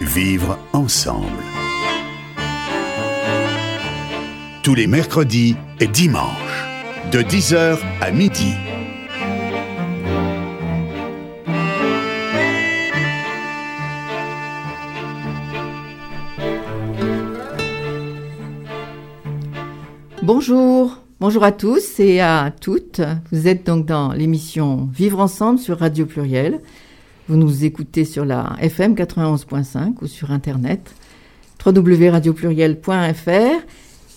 Vivre ensemble. Tous les mercredis et dimanches, de 10h à midi. Bonjour, bonjour à tous et à toutes. Vous êtes donc dans l'émission Vivre ensemble sur Radio Pluriel. Vous nous écoutez sur la FM 91.5 ou sur internet www.radiopluriel.fr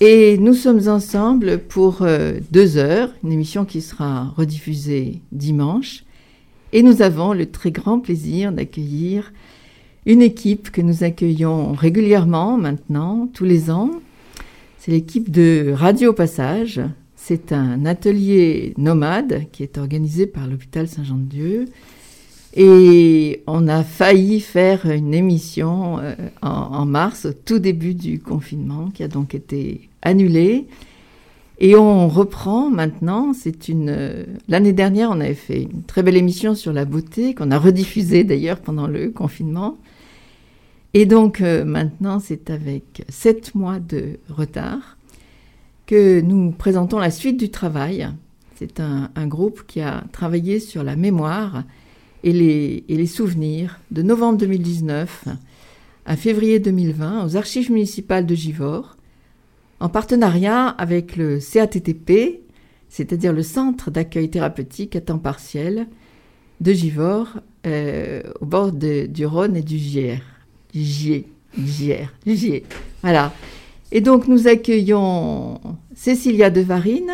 et nous sommes ensemble pour euh, deux heures, une émission qui sera rediffusée dimanche. Et nous avons le très grand plaisir d'accueillir une équipe que nous accueillons régulièrement maintenant, tous les ans. C'est l'équipe de Radio Passage. C'est un atelier nomade qui est organisé par l'hôpital Saint-Jean-de-Dieu et on a failli faire une émission euh, en, mars, au tout début du confinement, qui a donc été annulée. Et on reprend maintenant. C'est une. Euh, l'année dernière, on avait fait une très belle émission sur la beauté qu'on a rediffusée d'ailleurs pendant le confinement. Et donc euh, maintenant, c'est avec sept mois de retard que nous présentons la suite du travail. C'est un, groupe qui a travaillé sur la mémoire et les, et les souvenirs de novembre 2019 à février 2020 aux archives municipales de Givors, en partenariat avec le CATTP, c'est-à-dire le Centre d'accueil thérapeutique à temps partiel de Givors, euh, au bord du Rhône et du Gier. Gier, du Gier, Voilà. Et donc nous accueillons Cécilia Devarine.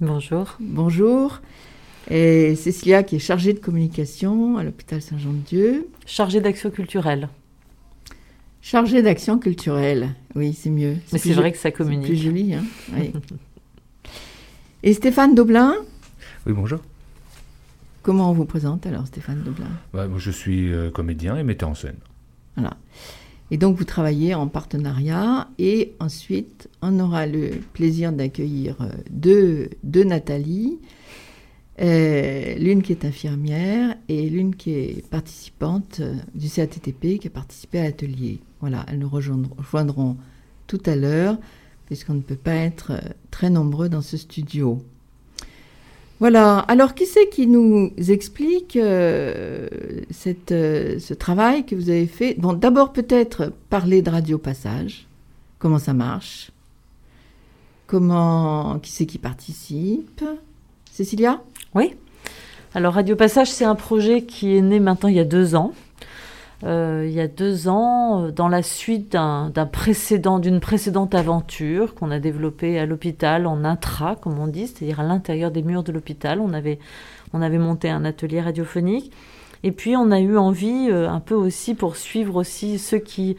Bonjour. Bonjour. Et Cécilia qui est chargée de communication à l'hôpital Saint-Jean-de-Dieu. Chargée d'action culturelle. Chargée d'action culturelle, oui, c'est mieux. Mais c'est vrai que ça communique. C'est plus joli, hein Et Stéphane Doblin Oui, bonjour. Comment on vous présente alors, Stéphane Doblin? Bah, Je suis euh, comédien et metteur en scène. Voilà. Et donc vous travaillez en partenariat et ensuite on aura le plaisir d'accueillir euh, deux, deux Nathalie euh, l'une qui est infirmière et l'une qui est participante euh, du CATTP qui a participé à l'atelier. Voilà, elles nous rejoindront, tout à l'heure puisqu'on ne peut pas être très nombreux dans ce studio. Voilà, alors qui c'est qui nous explique cette, ce travail que vous avez fait? Bon, d'abord peut-être parler de Radio Passage, comment ça marche, comment, qui c'est qui participe? Cécilia? Oui. Alors Radio Passage, c'est un projet qui est né maintenant il y a deux ans. Euh, il y a deux ans, euh, dans la suite d'un précédent, d'une précédente aventure qu'on a développée à l'hôpital en intra, comme on dit, c'est-à-dire à, l'intérieur des murs de l'hôpital. On avait, on avait monté un atelier radiophonique. Et puis on a eu envie euh, un peu aussi pour suivre aussi ceux qui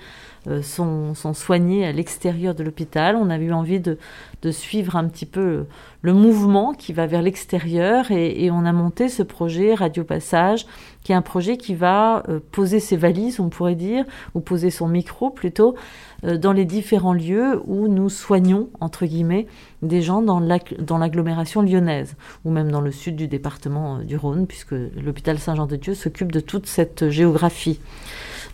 sont, sont, soignés à l'extérieur de l'hôpital. On avait eu envie de, de suivre un petit peu le mouvement qui va vers l'extérieur et, on a monté ce projet Radio Passage qui est un projet qui va euh, poser ses valises, on pourrait dire, ou poser son micro plutôt, euh, dans les différents lieux où nous soignons, entre guillemets, des gens dans l'agglomération lyonnaise, ou même dans le sud du département euh, du Rhône, puisque l'hôpital Saint-Jean-de-Dieu s'occupe de toute cette géographie.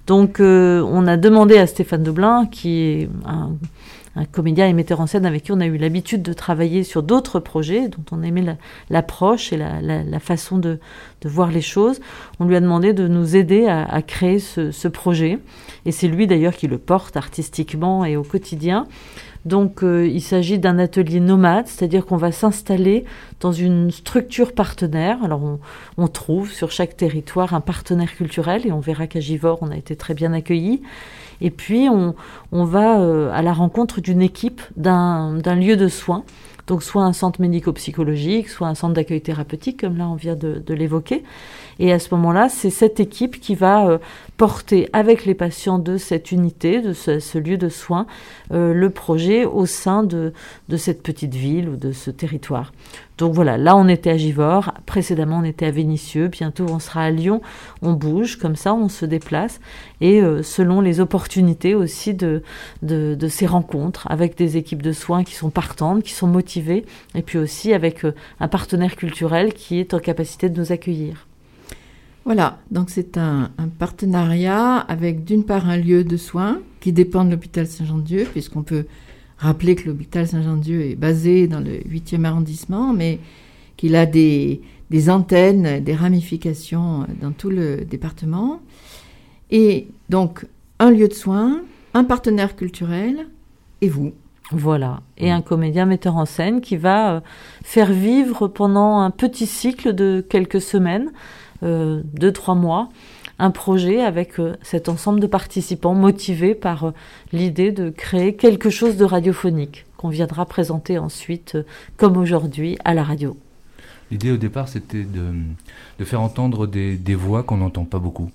Donc on a demandé à Stéphane Deblin, qui est un un comédien et metteur en scène avec qui on a eu l'habitude de travailler sur d'autres projets, dont on aimait l'approche et la, façon de, voir les choses. On lui a demandé de nous aider à, créer ce, projet. Et c'est lui d'ailleurs qui le porte artistiquement et au quotidien. Donc euh, il s'agit d'un atelier nomade, c'est-à-dire qu'on va s'installer dans une structure partenaire. Alors on, trouve sur chaque territoire un partenaire culturel et on verra qu'à Givors on a été très bien accueillis. Et puis, on, va euh, à la rencontre d'une équipe d'un lieu de soins. Donc, soit un centre médico-psychologique, soit un centre d'accueil thérapeutique, comme là on vient de, l'évoquer. Et à ce moment-là, c'est cette équipe qui va euh, porter avec les patients de cette unité, de ce, lieu de soins, euh, le projet au sein de, de cette petite ville ou de ce territoire. Donc voilà, là on était à Givors, précédemment on était à Vénissieux, bientôt on sera à Lyon, on bouge comme ça, on se déplace et euh, selon les opportunités aussi de, de, ces rencontres avec des équipes de soins qui sont partantes, qui sont motivées et puis aussi avec euh, un partenaire culturel qui est en capacité de nous accueillir. Voilà, donc c'est un, partenariat avec d'une part un lieu de soins qui dépend de l'hôpital Saint-Jean-de-Dieu, puisqu'on peut rappeler que l'hôpital Saint-Jean-de-Dieu est basé dans le 8e arrondissement, mais qu'il a des, antennes, des ramifications dans tout le département. Et donc un lieu de soins, un partenaire culturel et vous. Voilà, et un comédien metteur en scène qui va euh, faire vivre pendant un petit cycle de quelques semaines deux, trois mois, un projet avec euh, cet ensemble de participants motivés par euh, l'idée de créer quelque chose de radiophonique qu'on viendra présenter ensuite, comme aujourd'hui, à la radio. L'idée au départ, c'était de, faire entendre des voix qu'on n'entend pas beaucoup.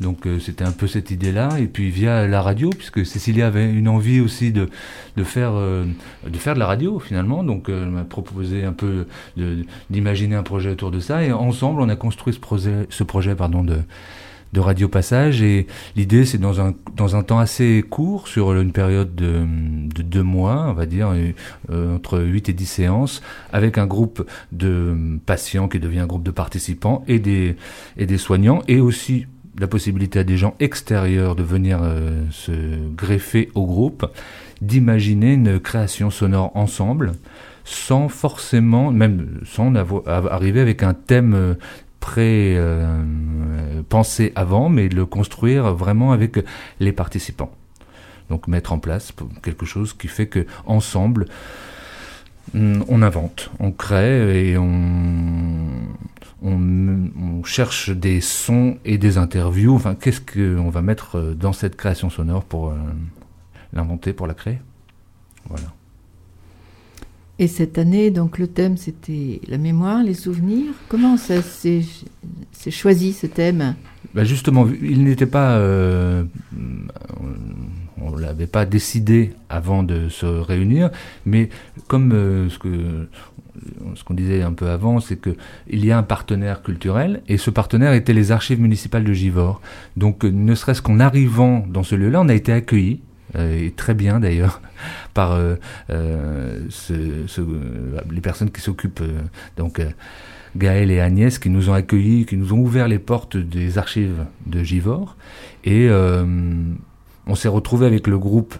Donc euh, c'était un peu cette idée-là. Et puis via la radio, puisque Cécilia avait une envie aussi de, de, faire, euh, de faire de la radio finalement. Donc euh, elle m'a proposé un peu d'imaginer un projet autour de ça. Et ensemble, on a construit ce projet, ce projet pardon, de, de Radio Passage. Et l'idée, c'est dans un, dans un temps assez court, sur une période de, de deux mois, on va dire, entre 8 et 10 séances, avec un groupe de patients qui devient un groupe de participants et des, et des soignants, et aussi la possibilité à des gens extérieurs de venir euh, se greffer au groupe, d'imaginer une création sonore ensemble, sans forcément, même sans arriver avec un thème euh, pré-pensé euh, avant, mais de le construire vraiment avec les participants. Donc mettre en place quelque chose qui fait que ensemble, on invente, on crée et on, on, cherche des sons et des interviews. Enfin, qu'est-ce qu'on va mettre euh, dans cette création sonore pour euh, l'inventer, pour la créer? Voilà. Et cette année, donc le thème, c'était la mémoire, les souvenirs. Comment ça s'est choisi ce thème? Bah Justement, il n'était pas, euh, on l'avait pas décidé avant de se réunir, mais comme ce que ce qu'on disait un peu avant, c'est qu'il y a un partenaire culturel, et ce partenaire était les archives municipales de Givors. Donc, ne serait-ce qu'en arrivant dans ce lieu-là, on a été accueillis, euh, et très bien d'ailleurs, par euh, euh, les personnes qui s'occupent, donc Gaël et Agnès, qui nous ont accueillis, qui nous ont ouvert les portes des archives de Givors, et on s'est retrouvé avec le groupe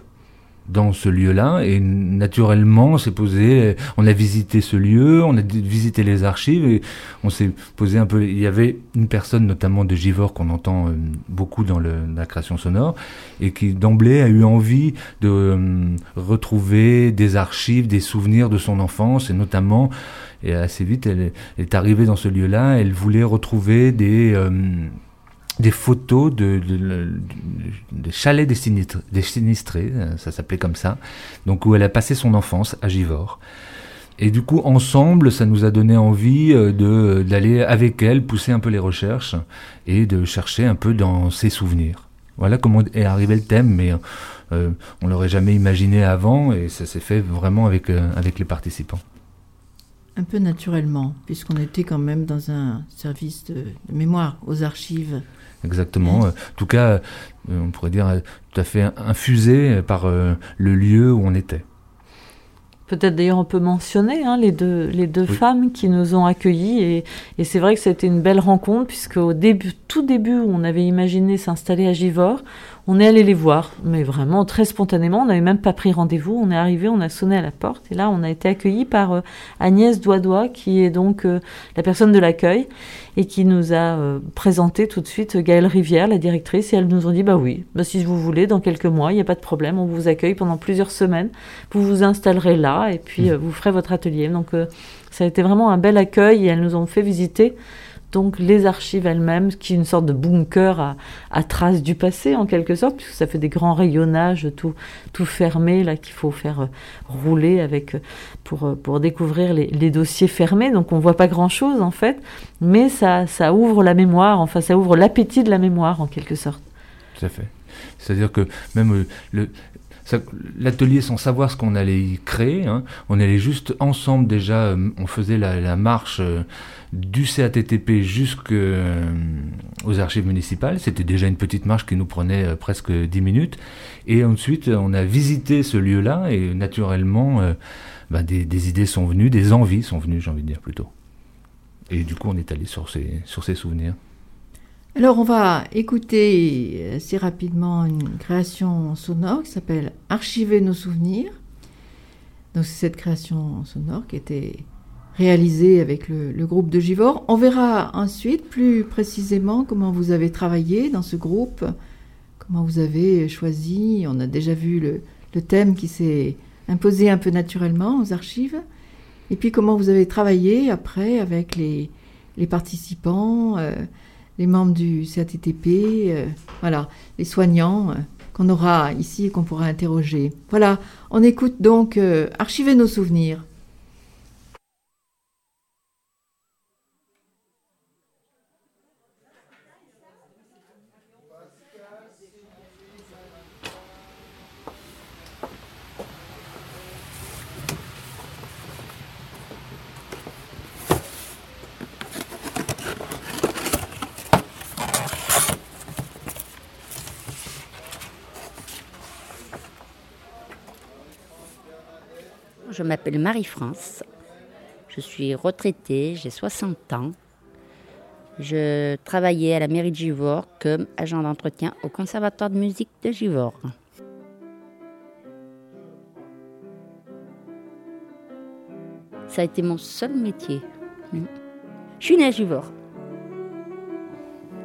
dans ce lieu-là et naturellement on s'est posé, on a visité ce lieu, on a visité les archives et on s'est posé un peu. Il y avait une personne notamment de Givor qu'on entend euh, beaucoup dans la création sonore et qui d'emblée a eu envie de euh, retrouver des archives, des souvenirs de son enfance et notamment et assez vite elle est arrivée dans ce lieu-là, elle voulait retrouver des euh, des photos de, de, chalets des sinistrés, euh, ça s'appelait comme ça, donc où elle a passé son enfance à Givors. Et du coup, ensemble, ça nous a donné envie euh, d'aller avec elle pousser un peu les recherches et de chercher un peu dans ses souvenirs. Voilà comment est arrivé le thème, mais euh, on l'aurait jamais imaginé avant et ça s'est fait vraiment avec avec les participants. Un peu naturellement, puisqu'on était quand même dans un service de mémoire aux archives exactement. En tout cas, euh, on pourrait dire euh, tout à fait infusé par euh, le lieu où on était. Peut-être d'ailleurs on peut mentionner hein, les deux, les deux femmes qui nous ont accueillis et, et c'est vrai que c'était une belle rencontre puisque au début, tout début où on avait imaginé s'installer à Givors, on est allé les voir, mais vraiment très spontanément. On n'avait même pas pris rendez-vous. On est arrivé, on a sonné à la porte, et là, on a été accueilli par euh, Agnès Doidois, qui est donc euh, la personne de l'accueil, et qui nous a euh, présenté tout de suite Gaëlle Rivière, la directrice, et elles nous ont dit bah oui, bah, si vous voulez, dans quelques mois, il n'y a pas de problème, on vous accueille pendant plusieurs semaines. Vous vous installerez là, et puis mmh. vous ferez votre atelier. Donc ça a été vraiment un bel accueil, et elles nous ont fait visiter donc les archives elles-mêmes, qui est une sorte de bunker à, à traces du passé en quelque sorte, puisque ça fait des grands rayonnages tout, tout fermés là qu'il faut faire euh, rouler avec euh, pour, euh, pour découvrir les, dossiers fermés. Donc on voit pas grand-chose en fait, mais ça, ça ouvre la mémoire, enfin ça ouvre l'appétit de la mémoire en quelque sorte. tout à fait. C'est-à-dire que même l'atelier sans savoir ce qu'on allait y créer. Hein. On allait juste ensemble déjà, on faisait la, marche du CATTP jusqu'aux archives municipales. C'était déjà une petite marche qui nous prenait presque dix minutes. Et ensuite, on a visité ce lieu-là et naturellement, bah, des, des, idées sont venues, des envies sont venues, j'ai envie de dire plutôt. Et du coup, on est allé sur ces, sur ces souvenirs. Alors on va écouter assez rapidement une création sonore qui s'appelle Archiver nos souvenirs. Donc c'est cette création sonore qui était réalisée avec le, groupe de Givor. On verra ensuite plus précisément comment vous avez travaillé dans ce groupe, comment vous avez choisi. On a déjà vu le, thème qui s'est imposé un peu naturellement aux archives. Et puis comment vous avez travaillé après avec les, participants. Euh, les membres du CATTP, euh, voilà, les soignants euh, qu'on aura ici et qu'on pourra interroger. Voilà, on écoute donc Archiver nos souvenirs. Je m'appelle Marie-France. Je suis retraitée, j'ai 60 ans. Je travaillais à la mairie de Givors comme agent d'entretien au conservatoire de musique de Givors. Ça a été mon seul métier. Je suis née à Givors.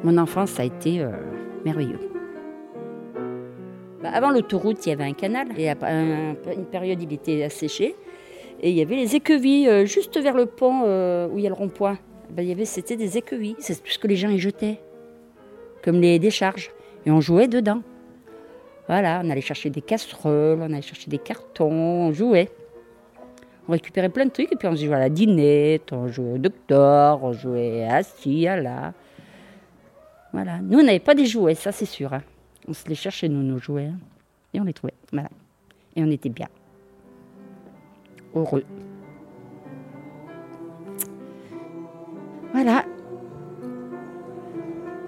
Mon enfance, a été euh, merveilleux. Avant l'autoroute, il y avait un canal et à une période, il était asséché. Et il y avait les écueilles euh, juste vers le pont euh, où il y a le rond-point. Ben, c'était des écueilles. C'est tout ce que les gens y jetaient, comme les décharges. Et on jouait dedans. Voilà, on allait chercher des casseroles, on allait chercher des cartons, on jouait. On récupérait plein de trucs et puis on jouait à la dinette, on jouait au docteur, on jouait à ci, à là. Voilà. Nous, on n'avait pas des jouets, ça c'est sûr. Hein. On se les cherchait, nous, nos jouets. Hein. Et on les trouvait. Voilà. Et on était bien heureux. Voilà.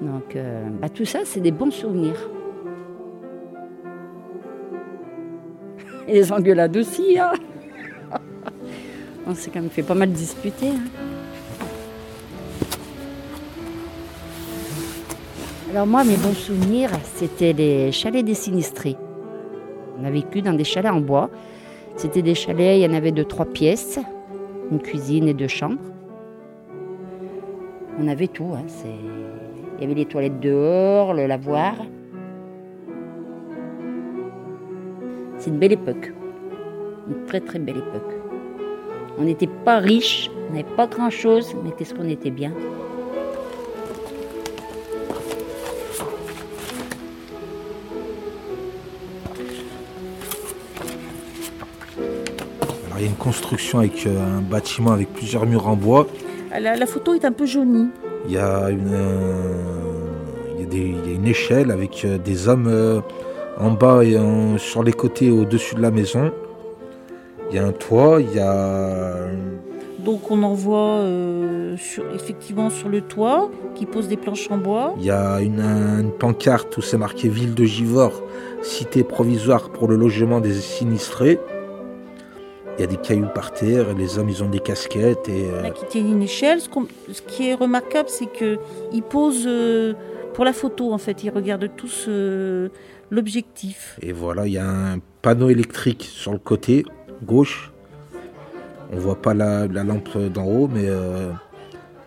Donc, euh, bah, tout ça, c'est des bons souvenirs. Et les engueulades aussi. Hein On s'est quand même fait pas mal disputer. Hein. Alors moi, mes bons souvenirs, c'était les chalets des sinistrés. On a vécu dans des chalets en bois. C'était des chalets, il y en avait de trois pièces, une cuisine et deux chambres. On avait tout. Hein, il y avait les toilettes dehors, le lavoir. C'est une belle époque. Une très très belle époque. On n'était pas riches, on n'avait pas grand-chose, mais qu'est-ce qu'on était bien. Il y a une construction avec euh, un bâtiment avec plusieurs murs en bois. La, photo est un peu jaunie. Il y a une, une échelle avec euh, des hommes euh, en bas et sur les côtés au-dessus de la maison. Il y a un toit, il y a... Donc on en voit effectivement sur le toit qui pose des planches en bois. Il y a une, une pancarte où c'est marqué Ville de Givors, cité provisoire pour le logement des sinistrés. Il y a des cailloux par terre, les hommes ils ont des casquettes. Et, euh... Qui tient une échelle. Ce, qui est remarquable, c'est qu'ils posent euh, pour la photo en fait. Ils regardent tous euh, l'objectif. Et voilà, il y a un panneau électrique sur le côté gauche. On voit pas la, lampe d'en haut, mais euh,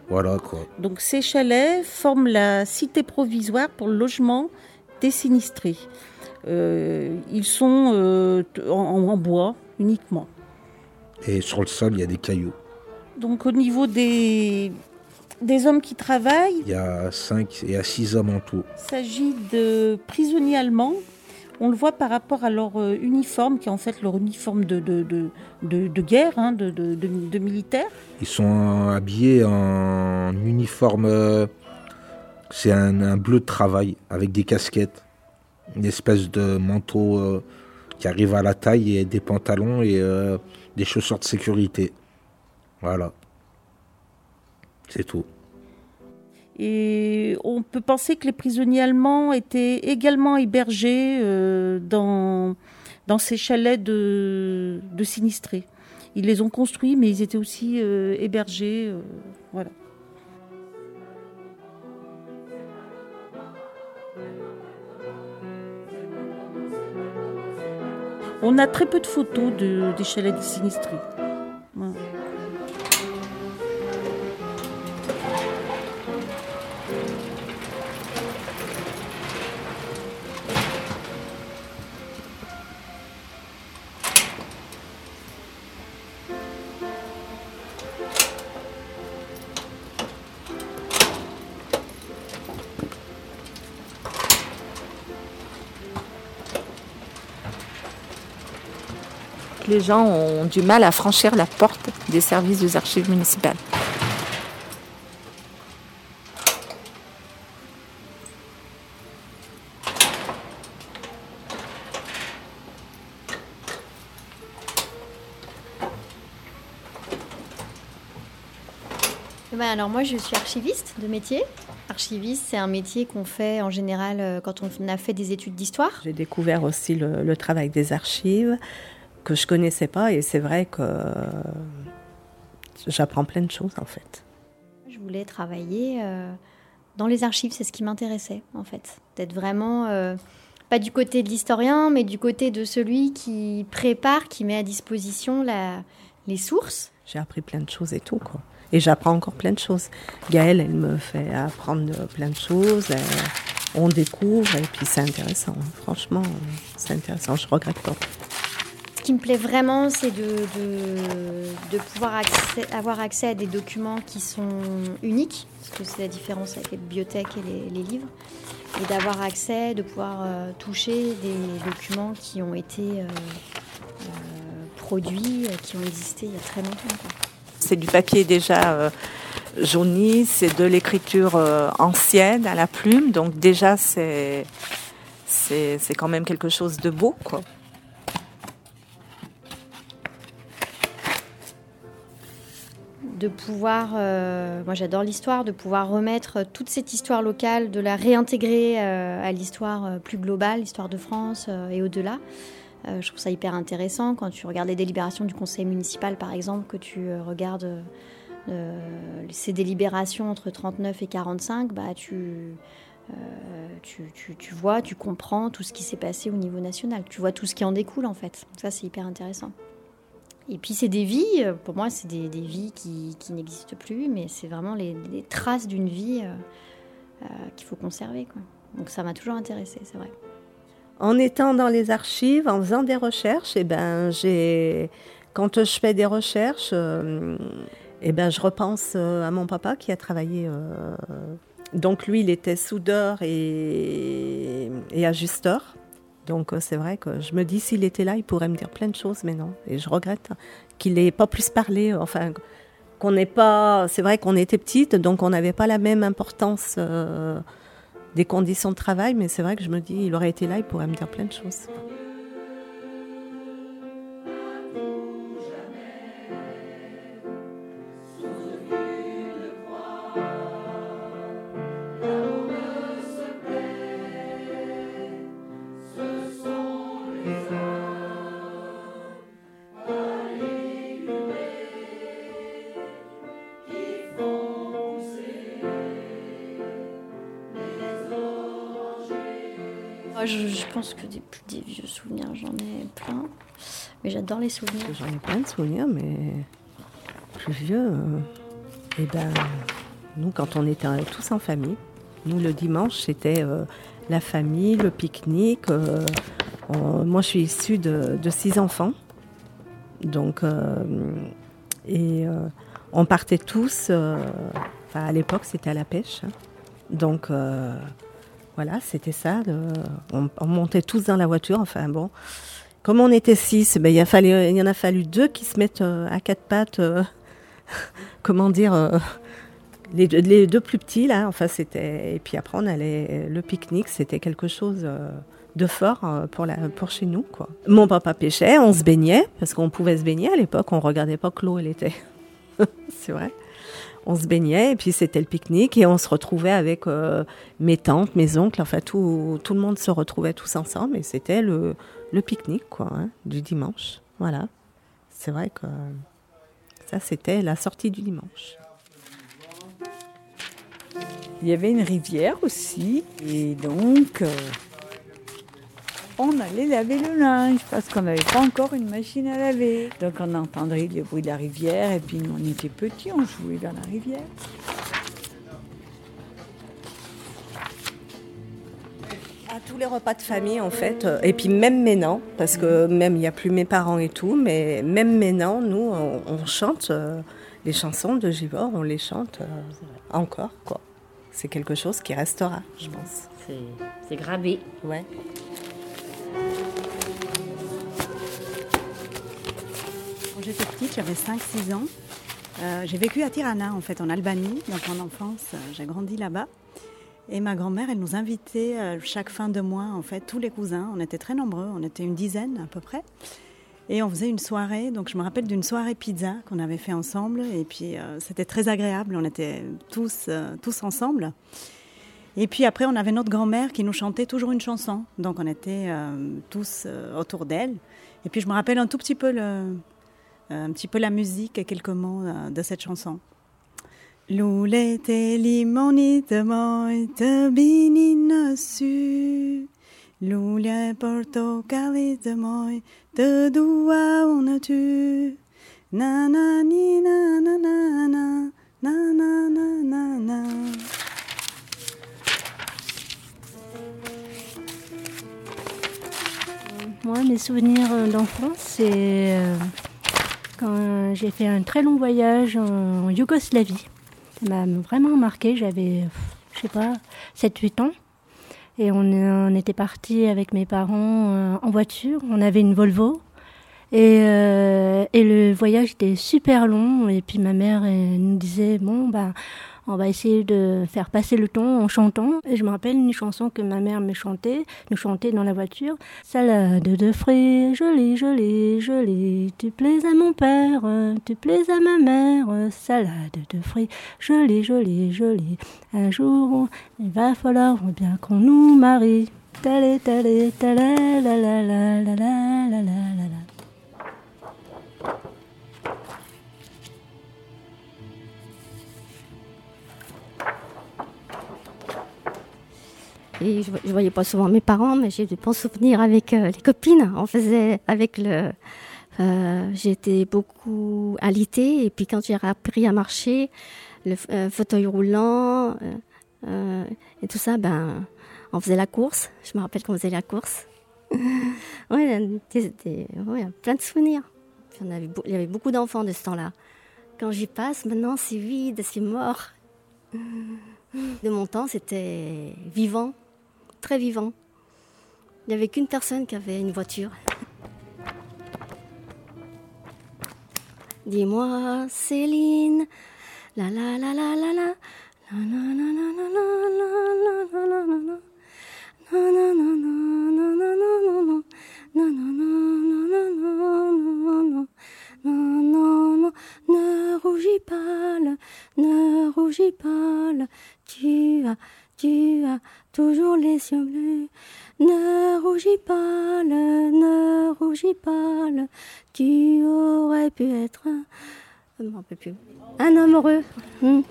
voilà quoi. Donc ces chalets forment la cité provisoire pour le logement des sinistrés. ils sont en bois uniquement. Et sur le sol, il y a des cailloux. Donc au niveau des, des hommes qui travaillent Il y a 5 et à 6 hommes en tout. Il s'agit de prisonniers allemands. On le voit par rapport à leur euh, uniforme, qui est en fait leur uniforme de, de, de, de guerre, hein, de, de, militaire. Ils sont habillés en uniforme, euh, c'est un, un bleu de travail avec des casquettes. une espèce de manteau euh, qui arrive à la taille et des pantalons et chaussures de sécurité. Voilà. C'est tout. Et on peut penser que les prisonniers allemands étaient également hébergés euh, dans, dans ces chalets de, de sinistrés. Ils les ont construits, mais ils étaient aussi euh, hébergés. euh, voilà. On a très peu de photos de, des chalets des sinistrés. Les gens ont du mal à franchir la porte des services des archives municipales. Ben alors moi je suis archiviste de métier. Archiviste c'est un métier qu'on fait en général euh, quand on a fait des études d'histoire. J'ai découvert aussi le, le travail des archives que je connaissais pas et c'est vrai que j'apprends plein de choses en fait. Je voulais travailler euh, dans les archives, c'est ce qui m'intéressait en fait. D'être vraiment euh, pas du côté de l'historien mais du côté de celui qui prépare, qui met à disposition la, les sources. J'ai appris plein de choses et tout quoi. Et j'apprends encore plein de choses. Gaëlle, elle me fait apprendre plein de choses. Elle- on découvre et puis c'est intéressant. Franchement, c'est intéressant. Je regrette pas. Qui me plaît vraiment, c'est de, pouvoir avoir accès à des documents qui sont uniques, parce que c'est la différence avec les bibliothèques et les, livres, et d'avoir accès, de pouvoir euh, toucher des documents qui ont été euh, euh, produits, qui ont existé il y a très longtemps. C'est du papier déjà jauni, c'est de l'écriture ancienne à la plume, donc déjà c'est c'est quand même quelque chose de beau quoi. De pouvoir, euh, moi j'adore l'histoire, de pouvoir remettre toute cette histoire locale, de la réintégrer euh, à l'histoire euh, plus globale, l'histoire de France euh, et au-delà. Euh, je trouve ça hyper intéressant quand tu regardes les délibérations du conseil municipal par exemple, que tu euh, regardes euh, ces délibérations entre 39 et 45, bah, tu, euh, tu, tu- tu vois, tu comprends tout ce qui s'est passé au niveau national. Tu vois tout ce qui en découle en fait. Ça c'est hyper intéressant. Et puis c'est des vies, euh, pour moi c'est des, vies qui, n'existent plus, mais c'est vraiment les, traces d'une vie euh, euh, qu'il faut conserver. Donc ça m'a toujours intéressée, c'est vrai. En étant dans les archives, en faisant des recherches, et ben quand je fais des recherches, euh, eh ben je repense à mon papa qui a travaillé. donc lui, il était soudeur et ajusteur. Donc euh, c'est vrai que je me dis s'il était là, il pourrait me dire plein de choses, mais non. Et je regrette qu'il n'ait pas plus parlé. Enfin, qu'on n'ait pas. C'est vrai qu'on était petite, donc on n'avait pas la même importance. euh, des conditions de travail, mais c'est vrai que je me dis, il aurait été là, il pourrait me dire plein de choses. Pense que des, des vieux souvenirs, j'en ai plein. Mais j'adore les souvenirs. J'en ai plein de souvenirs, mais plus vieux. euh, eh ben, nous, quand on était tous en famille, nous, le dimanche, c'était euh, la famille, le pique-nique. euh, moi, je suis issue de, six enfants. Donc, euh, et euh, on partait tous. euh, à l'époque, c'était à la pêche. hein. Donc, euh, voilà, c'était ça. on, on montait tous dans la voiture. Enfin, bon. Comme on était six, ben, il, y en a fallu deux qui se mettent euh, à quatre pattes. euh, comment dire euh, les, deux- plus petits, là. Enfin, c'était. Et puis après, on allait. Le pique-nique, c'était quelque chose de fort pour, chez nous. Mon papa pêchait, on se baignait, parce qu'on pouvait se baigner à l'époque, on regardait pas que l'eau, elle était. c'est vrai. On se baignait, et puis c'était le pique-nique, et on se retrouvait avec euh, mes tantes, mes oncles, enfin tout, le monde se retrouvait tous ensemble, et c'était le, pique-nique, hein, du dimanche. Voilà. C'est vrai que ça, c'était la sortie du dimanche. Il y avait une rivière aussi, et donc euh, on allait laver le linge parce qu'on n'avait pas encore une machine à laver. Donc on entendrait le bruit de la rivière, et puis nous on était petits, on jouait dans la rivière. À tous les repas de famille, en fait, euh, et puis même maintenant, parce que même il n'y a plus mes parents et tout, mais même maintenant, nous, on, on chante euh, les chansons de Givor, on les chante euh, encore, quoi. C'est quelque chose qui restera, je pense. C'est gravé. Ouais. Quand j'étais petite, j'avais 5-6 ans. Euh, j'ai vécu à Tirana, en fait, en Albanie. Donc, en enfance, euh, j'ai grandi là-bas. Et ma grand-mère, elle nous invitait euh, chaque fin de mois, en fait, tous les cousins. On était très nombreux, on était une dizaine à peu près. Et on faisait une soirée. Donc, je me rappelle d'une soirée pizza qu'on avait fait ensemble. Et puis, c'était très agréable. On était tous, tous ensemble. Et puis après, on avait notre grand-mère qui nous chantait toujours une chanson. Donc, on était euh, tous euh, autour d'elle. Et puis, je me rappelle un tout petit peu, le, euh, un petit peu la musique et quelques mots euh, de cette chanson. Lulete limonite moite binina su. Lulia portocalite moite dua una tu? Na na ni na na na na na na na na na. Moi, mes souvenirs euh, d'enfance, c'est euh, quand j'ai fait un très long voyage en Yougoslavie. Ça m'a vraiment marqué. J'avais, je sais pas, 7-8 ans. Et on, était parti avec mes parents euh, en voiture. On avait une Volvo. Et, euh, et le voyage était super long. Et puis ma mère nous disait bon bah on va essayer de faire passer le temps en chantant. Et je me rappelle une chanson que ma mère me chantait, nous chantait dans la voiture. Salade de fruits, jolie, jolie, jolie. Tu plais à mon père, tu plais à ma mère. Salade de fruits, jolie, jolie, jolie. Un jour, il va falloir bien qu'on nous marie. Talé, talé, talé, la la la la la la la la Et je, je voyais pas souvent mes parents, mais j'ai de bons souvenirs avec euh, les copines. On faisait avec le. Euh, J'étais beaucoup alitée, et puis quand j'ai appris à marcher, le euh, fauteuil roulant et tout ça, ben, on faisait la course. Je me rappelle qu'on faisait la course. des- ouais, plein de souvenirs. Il y avait beaucoup d'enfants de ce temps-là. Quand j'y passe, maintenant, c'est vide, c'est mort. De mon temps, c'était vivant, très vivant. Il n'y avait qu'une personne qui avait une voiture. Dis-moi, Céline, la la la la la la. Ne rougis pas, ne rougis pas, tu as, tu as, toujours les yeux bleus. Ne rougis pas, le- ne rougis pas, tu aurais pu être un, un homme heureux. Hmm.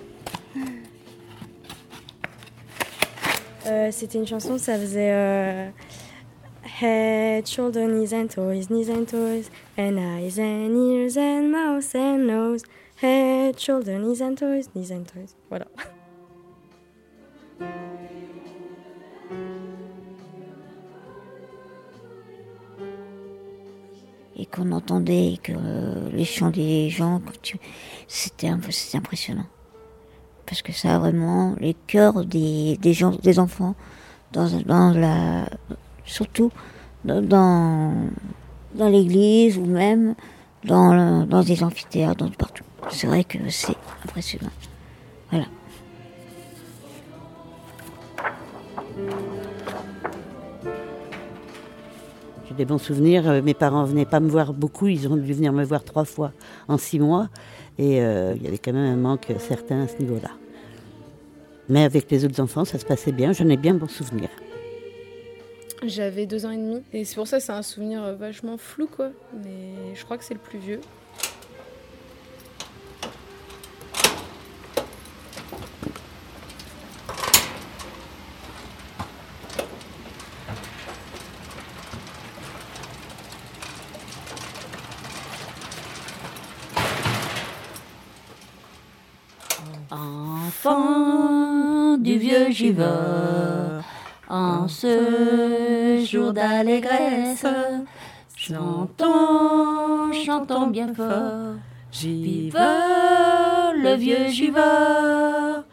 Euh, C'était une chanson, ça faisait euh, Head, shoulder, knees and toes, knees and toes, and eyes and ears and mouth and nose. Head, shoulder, knees and toes, knees and toes. Voilà. Et qu'on entendait que euh, les chants des gens, c'était impressionnant. Parce que ça a vraiment les cœurs des, des gens, des enfants, dans, dans la, surtout dans, dans, l'église ou même dans, dans des amphithéâtres, dans partout. C'est vrai que c'est impressionnant. Voilà. Des bons souvenirs. Euh, Mes parents venaient pas me voir beaucoup, ils ont dû venir me voir trois fois en six mois. Et euh, il y avait quand même un manque certain à ce niveau-là. Mais avec les autres enfants, ça se passait bien, j'en ai bien bons souvenirs. J'avais deux ans et demi. Et c'est pour ça c'est un souvenir euh, vachement flou, quoi. Mais je crois que c'est le plus vieux. Enfant giveur, en ce jour d'allégresse, chantons, chantons bien fort, vive le vieux giveur.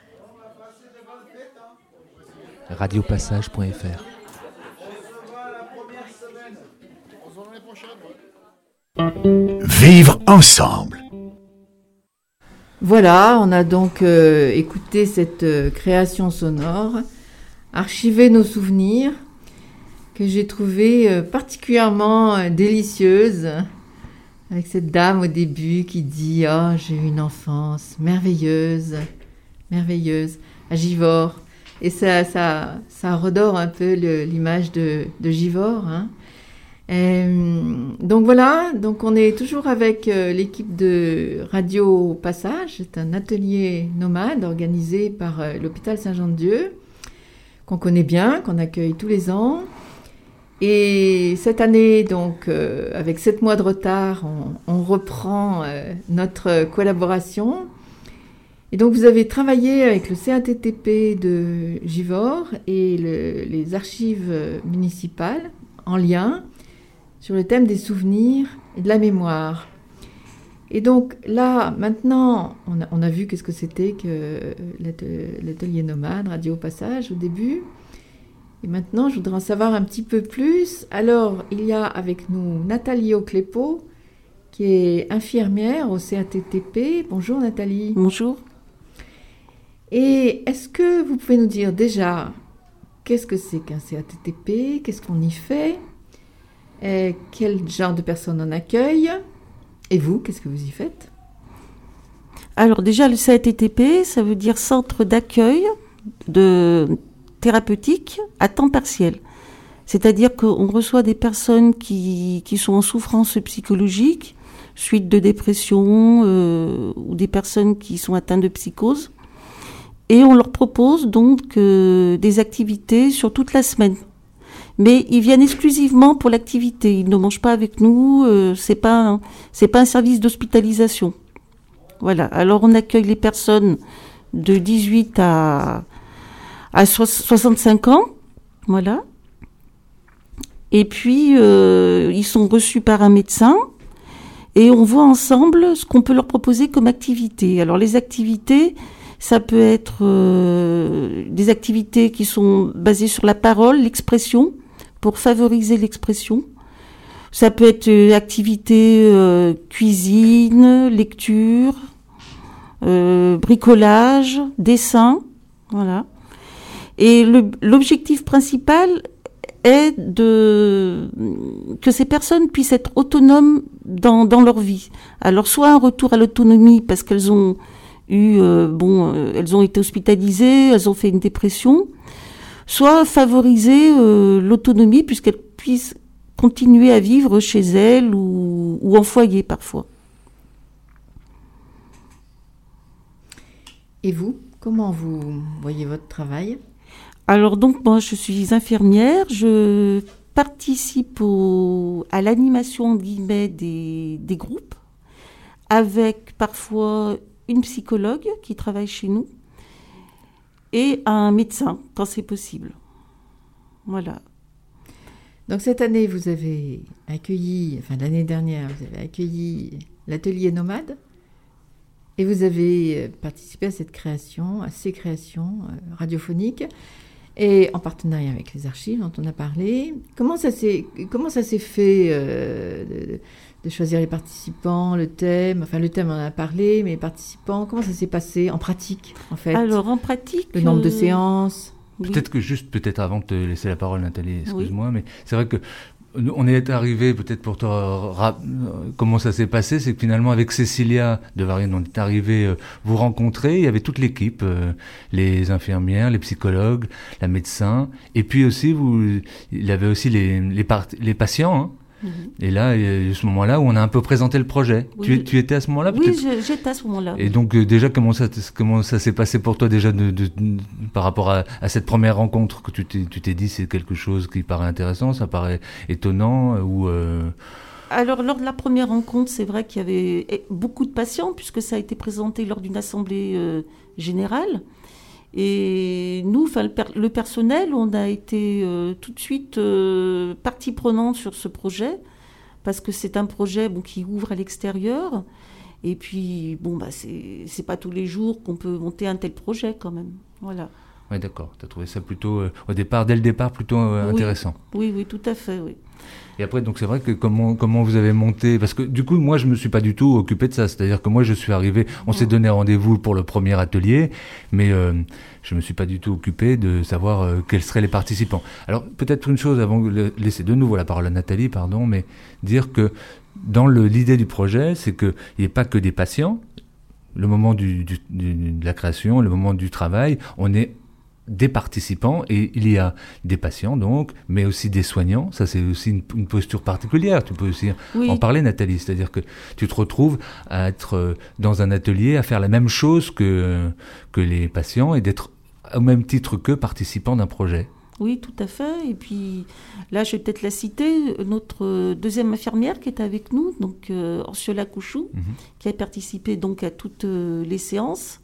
Radiopassage.fr Vivre ensemble. Voilà, on a donc euh, écouté cette euh, création sonore, archivé nos souvenirs, que j'ai trouvé euh, particulièrement délicieuse, avec cette dame au début qui dit Oh, j'ai eu une enfance merveilleuse, merveilleuse, à Givors. Et ça, ça, ça redore un peu l'image de, de Givors. hein. Euh, donc voilà, donc on est toujours avec euh, l'équipe de Radio Passage. C'est un atelier nomade organisé par euh, l'hôpital Saint-Jean-de-Dieu, qu'on connaît bien, qu'on accueille tous les ans. Et cette année, donc, avec sept mois de retard, on, reprend notre collaboration. Et donc, vous avez travaillé avec le CATTP de Givors et le- les archives municipales en lien sur le thème des souvenirs et de la mémoire. Et donc là, maintenant, on a, on a vu qu'est-ce que c'était que euh, l'ate- l'atelier nomade, Radio au Passage au début. Et maintenant, je voudrais en savoir un petit peu plus. Alors, il y a avec nous Nathalie Oclépo, qui est infirmière au CATTP. Bonjour Nathalie. Bonjour. Et est-ce que vous pouvez nous dire déjà qu'est-ce que c'est qu'un CATTP Qu'est-ce qu'on y fait? Euh, Quel genre de personnes on accueille? Et vous, qu'est-ce que vous y faites? Alors déjà, le CATTP, ça veut dire Centre d'accueil de thérapeutique à temps partiel. C'est-à-dire qu'on reçoit des personnes qui, sont en souffrance psychologique, suite de dépression, euh, ou des personnes qui sont atteintes de psychose. Et on leur propose donc euh, des activités sur toute la semaine. Mais ils viennent exclusivement pour l'activité. Ils ne mangent pas avec nous. Euh, c'est pas un- service d'hospitalisation. Voilà. Alors on accueille les personnes de 18 à à soix- 65 ans. Voilà. Et puis euh, ils sont reçus par un médecin et on voit ensemble ce qu'on peut leur proposer comme activité. Alors les activités, ça peut être euh, des activités qui sont basées sur la parole, l'expression, pour favoriser l'expression. Ça peut être euh, activité euh, cuisine, lecture, euh, bricolage, dessin, voilà. Et l'objectif principal est de que ces personnes puissent être autonomes dans, dans leur vie. Alors soit un retour à l'autonomie parce qu'elles ont eu bon, elles ont été hospitalisées, elles ont fait une dépression, soit favoriser euh, l'autonomie puisqu'elles puissent continuer à vivre chez elles ou, ou en foyer parfois. Et vous, comment vous voyez votre travail? Alors donc moi je suis infirmière, je participe au- à l'animation guillemets des, des groupes avec parfois une psychologue qui travaille chez nous et un médecin quand c'est possible. Voilà. Donc cette année, vous avez accueilli, enfin l'année dernière, vous avez accueilli l'atelier nomade et vous avez euh, participé à cette création, à ces créations euh, radiophoniques et en partenariat avec les archives dont on a parlé. Comment ça s'est fait euh, de, choisir les participants, le thème, enfin le thème on en a parlé, mais les participants, comment ça s'est passé en pratique en fait? Alors en pratique, le nombre de euh, séances? Peut-être que juste, peut-être avant de te laisser la parole, Nathalie, excuse-moi, mais c'est vrai que on est arrivé, peut-être pour te comment ça s'est passé, c'est que finalement avec Cécilia de Varienne, on est arrivé euh, vous rencontrer, il y avait toute l'équipe, euh, les infirmières, les psychologues, la médecin, et puis aussi vous, il y avait aussi les, les patients. hein. Et là, il y a eu ce moment-là où on a un peu présenté le projet. Oui. Tu, tu étais à ce moment-là Oui, j'étais à ce moment-là. Et donc euh, déjà, comment ça, t- comment ça s'est passé pour toi déjà de, de- de- par rapport à, à cette première rencontre que tu t'es, dit c'est quelque chose qui paraît intéressant, ça paraît étonnant euh, ou euh, Alors, lors de la première rencontre, c'est vrai qu'il y avait eh, beaucoup de patients, puisque ça a été présenté lors d'une assemblée euh, générale. Et nous, le, per- le personnel, on a été euh, tout de suite euh, partie prenante sur ce projet, parce que c'est un projet qui ouvre à l'extérieur. Et puis, bon, bah, c'est pas tous les jours qu'on peut monter un tel projet, quand même. Voilà. Ouais d'accord, tu as trouvé ça plutôt euh, au départ, dès le départ, plutôt euh, Oui. intéressant. Oui, oui, tout à fait, oui. Et après, donc c'est vrai que comment comment vous avez monté Parce que du coup, moi, je me suis pas du tout occupé de ça. C'est-à-dire que moi, je suis arrivé, on s'est donné rendez-vous pour le premier atelier, mais euh, je me suis pas du tout occupé de savoir euh, quels seraient les participants. Alors peut-être une chose avant de laisser de nouveau la parole à Nathalie, pardon, mais dire que dans l'idée du projet, c'est qu'il n'y ait pas que des patients. Le moment du, du- du- de la création, le moment du travail, on est des participants et il y a des patients donc, mais aussi des soignants. Ça c'est aussi une, une posture particulière. Tu peux aussi Oui. en parler, Nathalie. C'est-à-dire que tu te retrouves à être euh, dans un atelier à faire la même chose que que les patients et d'être au même titre qu'eux participants d'un projet. Oui, tout à fait. Et puis là, je vais peut-être la citer, notre euh, deuxième infirmière qui est avec nous, donc euh, Orsiola Couchou, qui a participé donc à toutes les séances.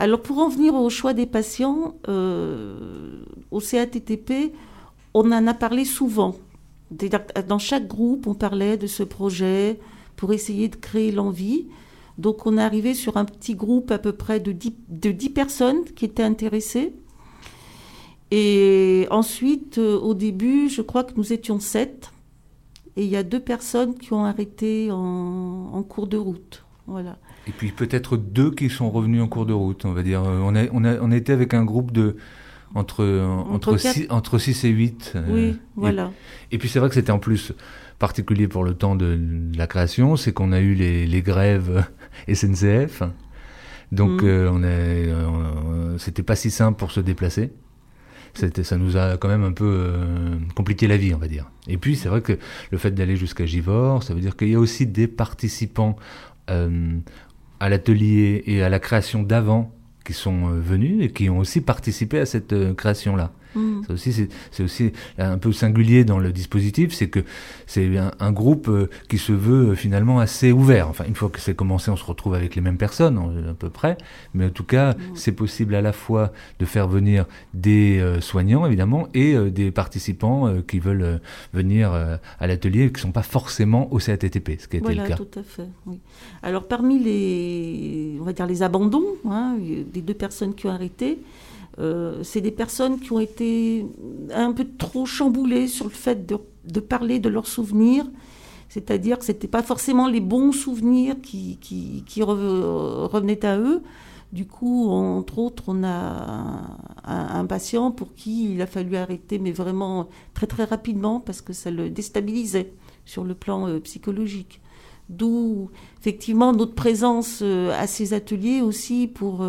Alors pour en venir au choix des patients, euh, au CATTP, on en a parlé souvent. Dans chaque groupe, on parlait de ce projet pour essayer de créer l'envie. Donc on est arrivé sur un petit groupe à peu près de 10, de 10 personnes qui étaient intéressées. Et ensuite, euh, au début, je crois que nous étions sept. Et il y a deux personnes qui ont arrêté en, en cours de route. Voilà. Et puis peut-être deux qui sont revenus en cours de route, on va dire. Euh, On a, on a, on été avec un groupe de entre entre, quatre- 6, entre 6 et 8. Oui, voilà. Et, puis c'est vrai que c'était en plus particulier pour le temps de la création, c'est qu'on a eu les, les grèves SNCF. Donc Mm. euh, on est, euh, c'était pas si simple pour se déplacer. C'était, ça nous a quand même un peu euh, compliqué la vie, on va dire. Et puis c'est vrai que le fait d'aller jusqu'à Givors, ça veut dire qu'il y a aussi des participants euh, à l'atelier et à la création d'avant qui sont euh, venus et qui ont aussi participé à cette euh, création-là. Mm. Ça aussi, c'est, aussi un peu singulier dans le dispositif, c'est que c'est un, un groupe euh, qui se veut euh, finalement assez ouvert. Enfin, une fois que c'est commencé, on se retrouve avec les mêmes personnes à peu près, mais en tout cas, c'est possible à la fois de faire venir des euh, soignants évidemment et des participants qui veulent venir à l'atelier et qui sont pas forcément au CATTP, ce qui a été Voilà, le cas. tout à fait. Oui. Alors parmi les, on va dire les abandons, hein, des deux personnes qui ont arrêté, euh, c'est des personnes qui ont été un peu trop chamboulées sur le fait de, parler de leurs souvenirs. C'est-à-dire que ce n'étaient pas forcément les bons souvenirs qui, qui, qui re- revenaient à eux. Du coup, entre autres, on a un, patient pour qui il a fallu arrêter, mais vraiment très très rapidement, parce que ça le déstabilisait sur le plan euh, psychologique. D'où effectivement notre présence euh, à ces ateliers aussi pour,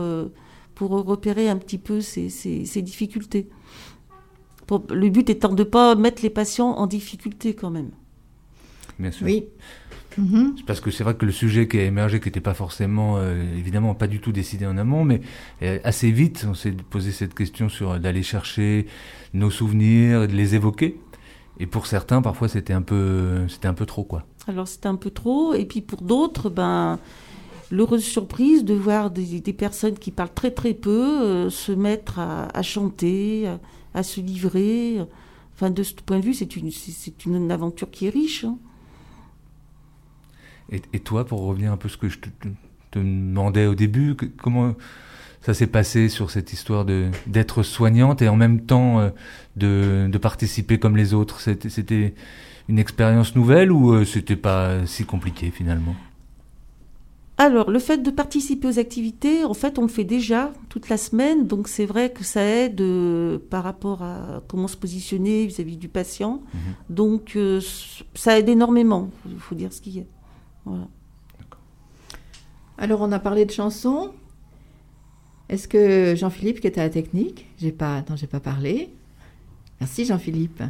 pour repérer un petit peu ces, ces- ces difficultés. Pour- le but étant de ne pas mettre les patients en difficulté quand même. Bien sûr. Oui. C'est Parce que c'est vrai que le sujet qui a émergé, qui n'était pas forcément, euh, évidemment, pas du tout décidé en amont, mais euh, assez vite, on s'est posé cette question sur euh, d'aller chercher nos souvenirs, de les évoquer. Et pour certains, parfois, c'était un peu, c'était un peu trop, quoi. Alors c'était un peu trop. Et puis pour d'autres, ben, l'heureuse surprise de voir des, des personnes qui parlent très très peu euh, se mettre à, chanter, à, se livrer. Enfin, de ce point de vue, c'est une, aventure qui est riche. hein. Et, toi, pour revenir un peu à ce que je te, te- demandais au début, comment ça s'est passé sur cette histoire d'être soignante et en même temps euh, de, de participer comme les autres? C'était c'était une expérience nouvelle ou euh, c'était pas si compliqué finalement? Alors, le fait de participer aux activités, en fait, on le fait déjà toute la semaine, donc c'est vrai que ça aide euh, par rapport à comment se positionner vis-à-vis du patient. Mhm. Donc, euh, ça aide énormément, il faut dire ce qu'il y a. Voilà. Alors, on a parlé de chansons. Est-ce que Jean-Philippe, qui était à la technique, j'ai pas, non, j'ai pas parlé. Merci Jean-Philippe.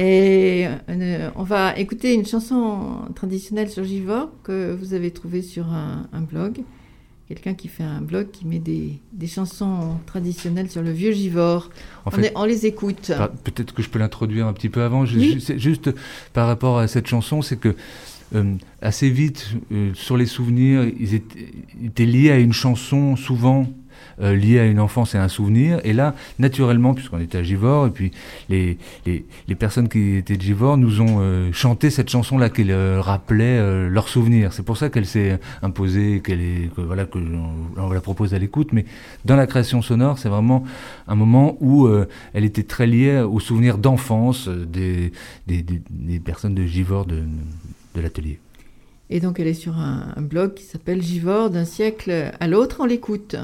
Et euh, on va écouter une chanson traditionnelle sur Givor que vous avez trouvée sur un, un blog. Quelqu'un qui fait un blog qui met des, des chansons traditionnelles sur le vieux Givor. En on, fait, est- on les écoute. Peut-être que je peux l'introduire un petit peu avant. Oui. je- juste par rapport à cette chanson, c'est que euh, assez vite, euh, sur les souvenirs, ils étaient, ils étaient liés à une chanson souvent euh, à une enfance et à un souvenir. Et là, naturellement, puisqu'on était à Givor, et puis les, les, personnes qui étaient de Givor nous ont euh, chanté cette chanson-là qui leur rappelait euh, leurs souvenirs. C'est pour ça qu'elle s'est imposée, qu'elle est, que, voilà, que la propose à l'écoute. Mais dans la création sonore, c'est vraiment un moment où euh, elle était très liée aux souvenirs d'enfance euh, des, des personnes de Givor de, de l'atelier. Et donc, elle est sur un, un blog qui s'appelle Givor d'un siècle à l'autre. On l'écoute.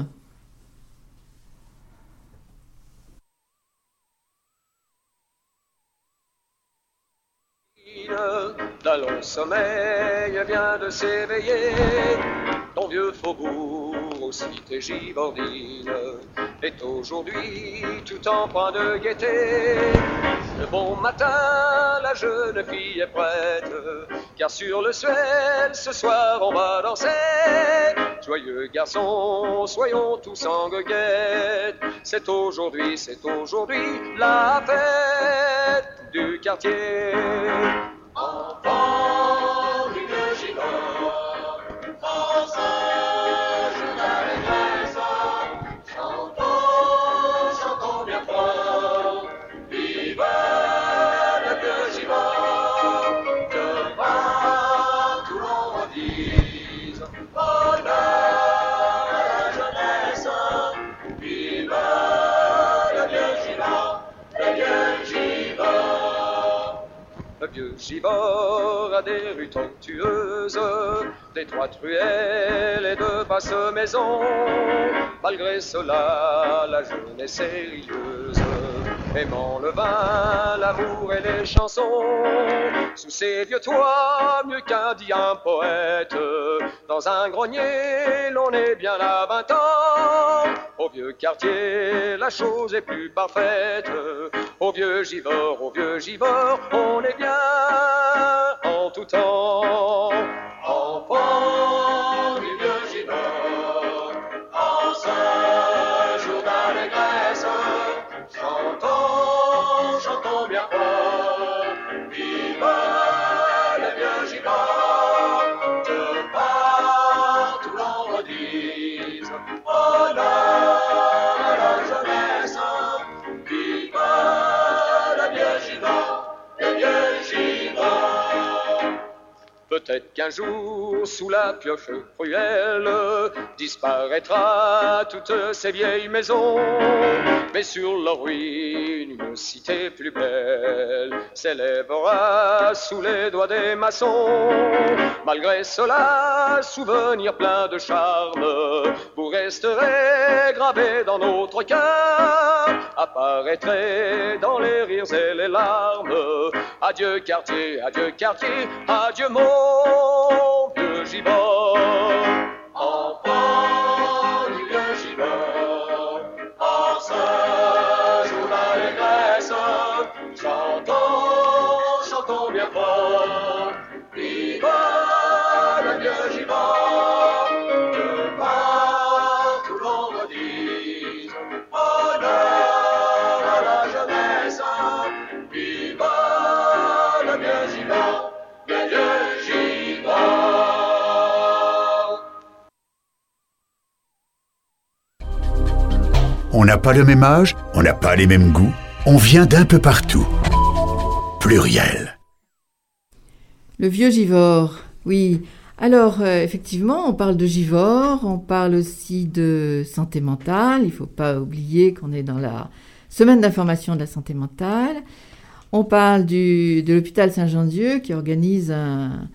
d'un long sommeil vient de s'éveiller. Ton vieux faubourg, aux cités givordines, est aujourd'hui tout en point de gaieté. Le bon matin, la jeune fille est prête, car sur le suel, ce soir, on va danser. Joyeux garçons, soyons tous en goguette. C'est aujourd'hui, c'est aujourd'hui la fête du quartier. Enfants du Le vieux Givor a des rues tortueuses, d'étroites ruelles et de basses maisons. Malgré cela, la jeunesse est rieuse, aimant le vin, l'amour et les chansons. Sous ces vieux toits, mieux qu'un dit un poète, dans un grenier, l'on est bien à vingt ans. Au vieux quartier, la chose est plus parfaite. Au vieux Givor, au vieux Givor, on est bien qu'un jour, sous la pioche cruelle, disparaîtra toutes ces vieilles maisons. Mais sur leur ruine, une cité plus belle s'élèvera sous les doigts des maçons. Malgré cela, souvenir plein de charme, vous resterez gravés dans notre cœur, apparaîtrez dans les rires et les larmes. Adieu quartier, adieu quartier, adieu mon vieux Givor. On n'a pas le même âge, on n'a pas les mêmes goûts, on vient d'un peu partout. Pluriel. Le vieux Givor, oui. Alors, euh, effectivement, on parle de Givor, on parle aussi de santé mentale. Il ne faut pas oublier qu'on est dans la semaine d'information de la santé mentale. On parle de l'hôpital Saint-Jean-Dieu qui organise un,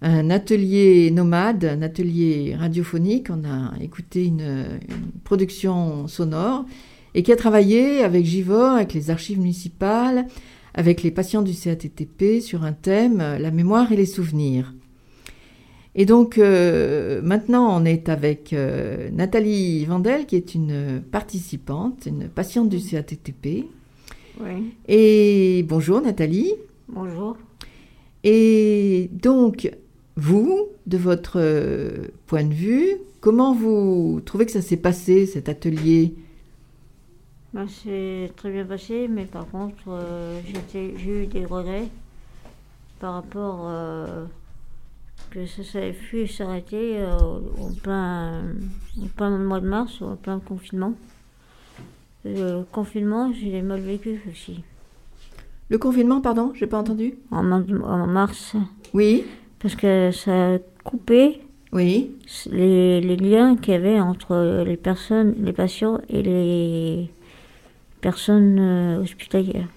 un atelier nomade, un atelier radiophonique. On a écouté une, une production sonore et qui a travaillé avec Givor, avec les archives municipales, avec les patients du CATTP sur un thème, euh, la mémoire et les souvenirs. Et donc euh, maintenant, on est avec euh, Nathalie Vandel, qui est une participante, une patiente du CATTP. Oui. Et bonjour Nathalie. Bonjour. Et donc, vous, de votre euh, point de vue, comment vous trouvez que ça s'est passé, cet atelier? Ben, c'est très bien passé, mais par contre, euh, j'ai eu des regrets par rapport euh, que ça s'avait pu s'arrêter euh, en, plein, en plein mois de mars, en plein confinement. Le confinement, je l'ai mal vécu aussi. Le confinement, pardon, j'ai pas entendu? En mars. Oui. Parce que ça a coupé oui. les, les liens qu'il y avait entre les personnes, les patients et les personnes euh, hospitalières.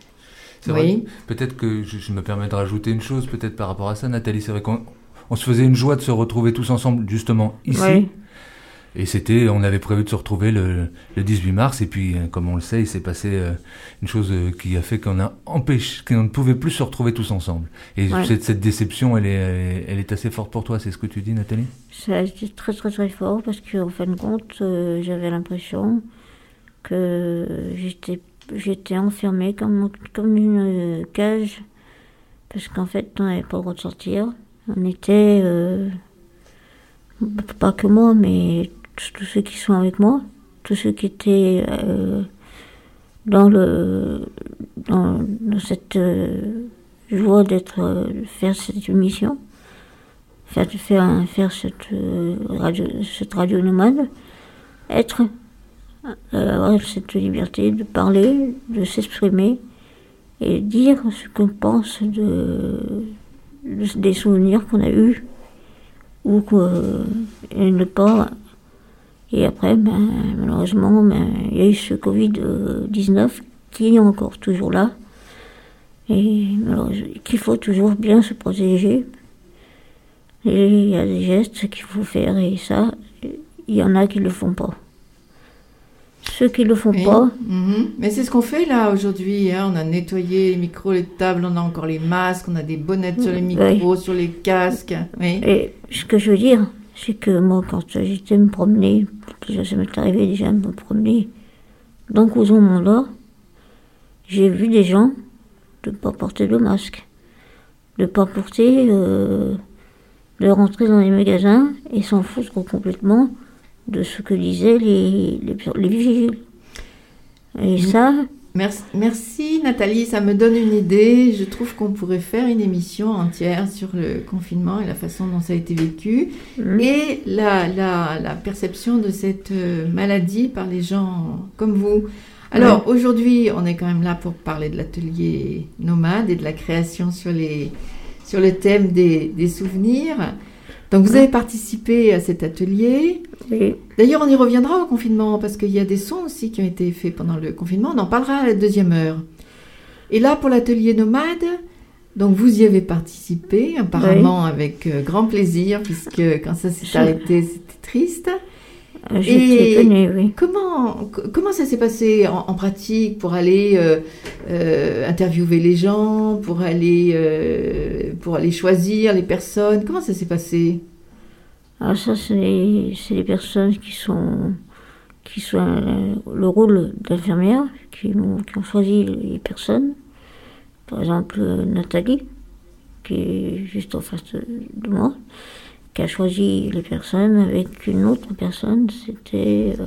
C'est vrai. Peut-être que je, je me permets de rajouter une chose, peut-être par rapport à ça, Nathalie. C'est vrai qu'on on se faisait une joie de se retrouver tous ensemble, justement, ici. Oui. Et c'était, on avait prévu de se retrouver le, le 18 mars, et puis, euh, comme on le sait, il s'est passé euh, une chose euh, qui a fait qu'on a empêché, qu'on ne pouvait plus se retrouver tous ensemble. Et Ouais. cette, cette déception, elle est, elle est- assez forte pour toi, c'est ce que tu dis, Nathalie? Ça a été très très très fort parce qu'en fin de compte, euh, j'avais l'impression que j'étais j'étais enfermée comme, comme une cage parce qu'en fait on n'avait pas le droit de sortir. On était, euh, pas que moi, mais tous ceux qui sont avec moi, tous ceux qui étaient euh, dans, le, dans, cette euh, joie d'être euh, faire cette émission faire, faire, faire cette, radio, cette radio nomade, être, avoir cette liberté de parler, de s'exprimer et dire ce qu'on pense de, de- des souvenirs qu'on a eus ou que, et ne pas. Et après, ben, malheureusement, ben, il y a eu ce Covid-19 qui est encore toujours là et qu'il faut toujours bien se protéger. Et il y a des gestes qu'il faut faire et ça, il y en a qui ne le font pas. Ceux qui ne le font Oui. pas, Mhm. Mais c'est ce qu'on fait là aujourd'hui. hein. On a nettoyé les micros, les tables, on a encore les masques, on a des bonnettes sur les Oui. micros, sur les casques. Oui. Et ce que je veux dire, c'est que moi, quand j'étais me promener, déjà ça m'est arrivé déjà de me promener dans Couson Mandat, j'ai vu des gens de ne pas porter de masque, de ne pas porter, euh, de rentrer dans les magasins et s'en foutre complètement de ce que disaient les, les, les vigiles. Et ça, Merci, merci Nathalie, ça me donne une idée. Je trouve qu'on pourrait faire une émission entière sur le confinement et la façon dont ça a été vécu et la, la, la perception de cette euh, maladie par les gens comme vous. Alors aujourd'hui, on est quand même là pour parler de l'atelier nomade et de la création sur, les, sur le thème des, des souvenirs. Donc vous avez participé à cet atelier. D'ailleurs, on y reviendra au confinement parce qu'il y a des sons aussi qui ont été faits pendant le confinement. On en parlera à la deuxième heure. Et là, pour l'atelier nomade, donc vous y avez participé, apparemment avec euh, grand plaisir, puisque quand ça s'est arrêté, c'était triste. J'étais étonnée, oui. Comment, co- comment ça s'est passé en, en pratique pour aller euh, euh, interviewer les gens, pour aller, euh, pour aller choisir les personnes? Comment ça s'est passé? Alors ça, c'est les, c'est les personnes qui sont qui sont euh, le rôle d'infirmière, qui, ont- qui ont choisi les personnes. Par exemple, euh, Nathalie, qui est juste en face de, de moi, qui a choisi les personnes avec une autre personne. C'était... euh,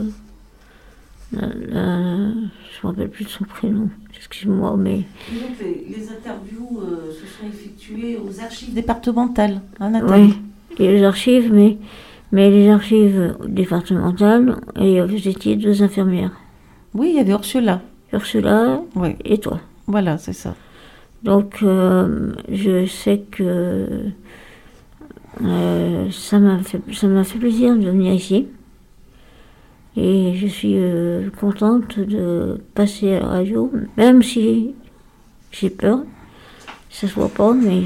la- la- je me rappelle plus de son prénom, excuse-moi, mais... Donc les, les interviews euh, se sont effectuées aux archives départementales, hein, Oui, les archives, mais, mais les archives départementales, et vous étiez deux infirmières. Oui, il y avait Ursula. Ursula et toi. Voilà, c'est ça. Donc, euh, je sais que euh, ça m'a fait, fait plaisir de venir ici. Et je suis euh, contente de passer à la radio, même si j'ai peur. Ça se voit pas, mais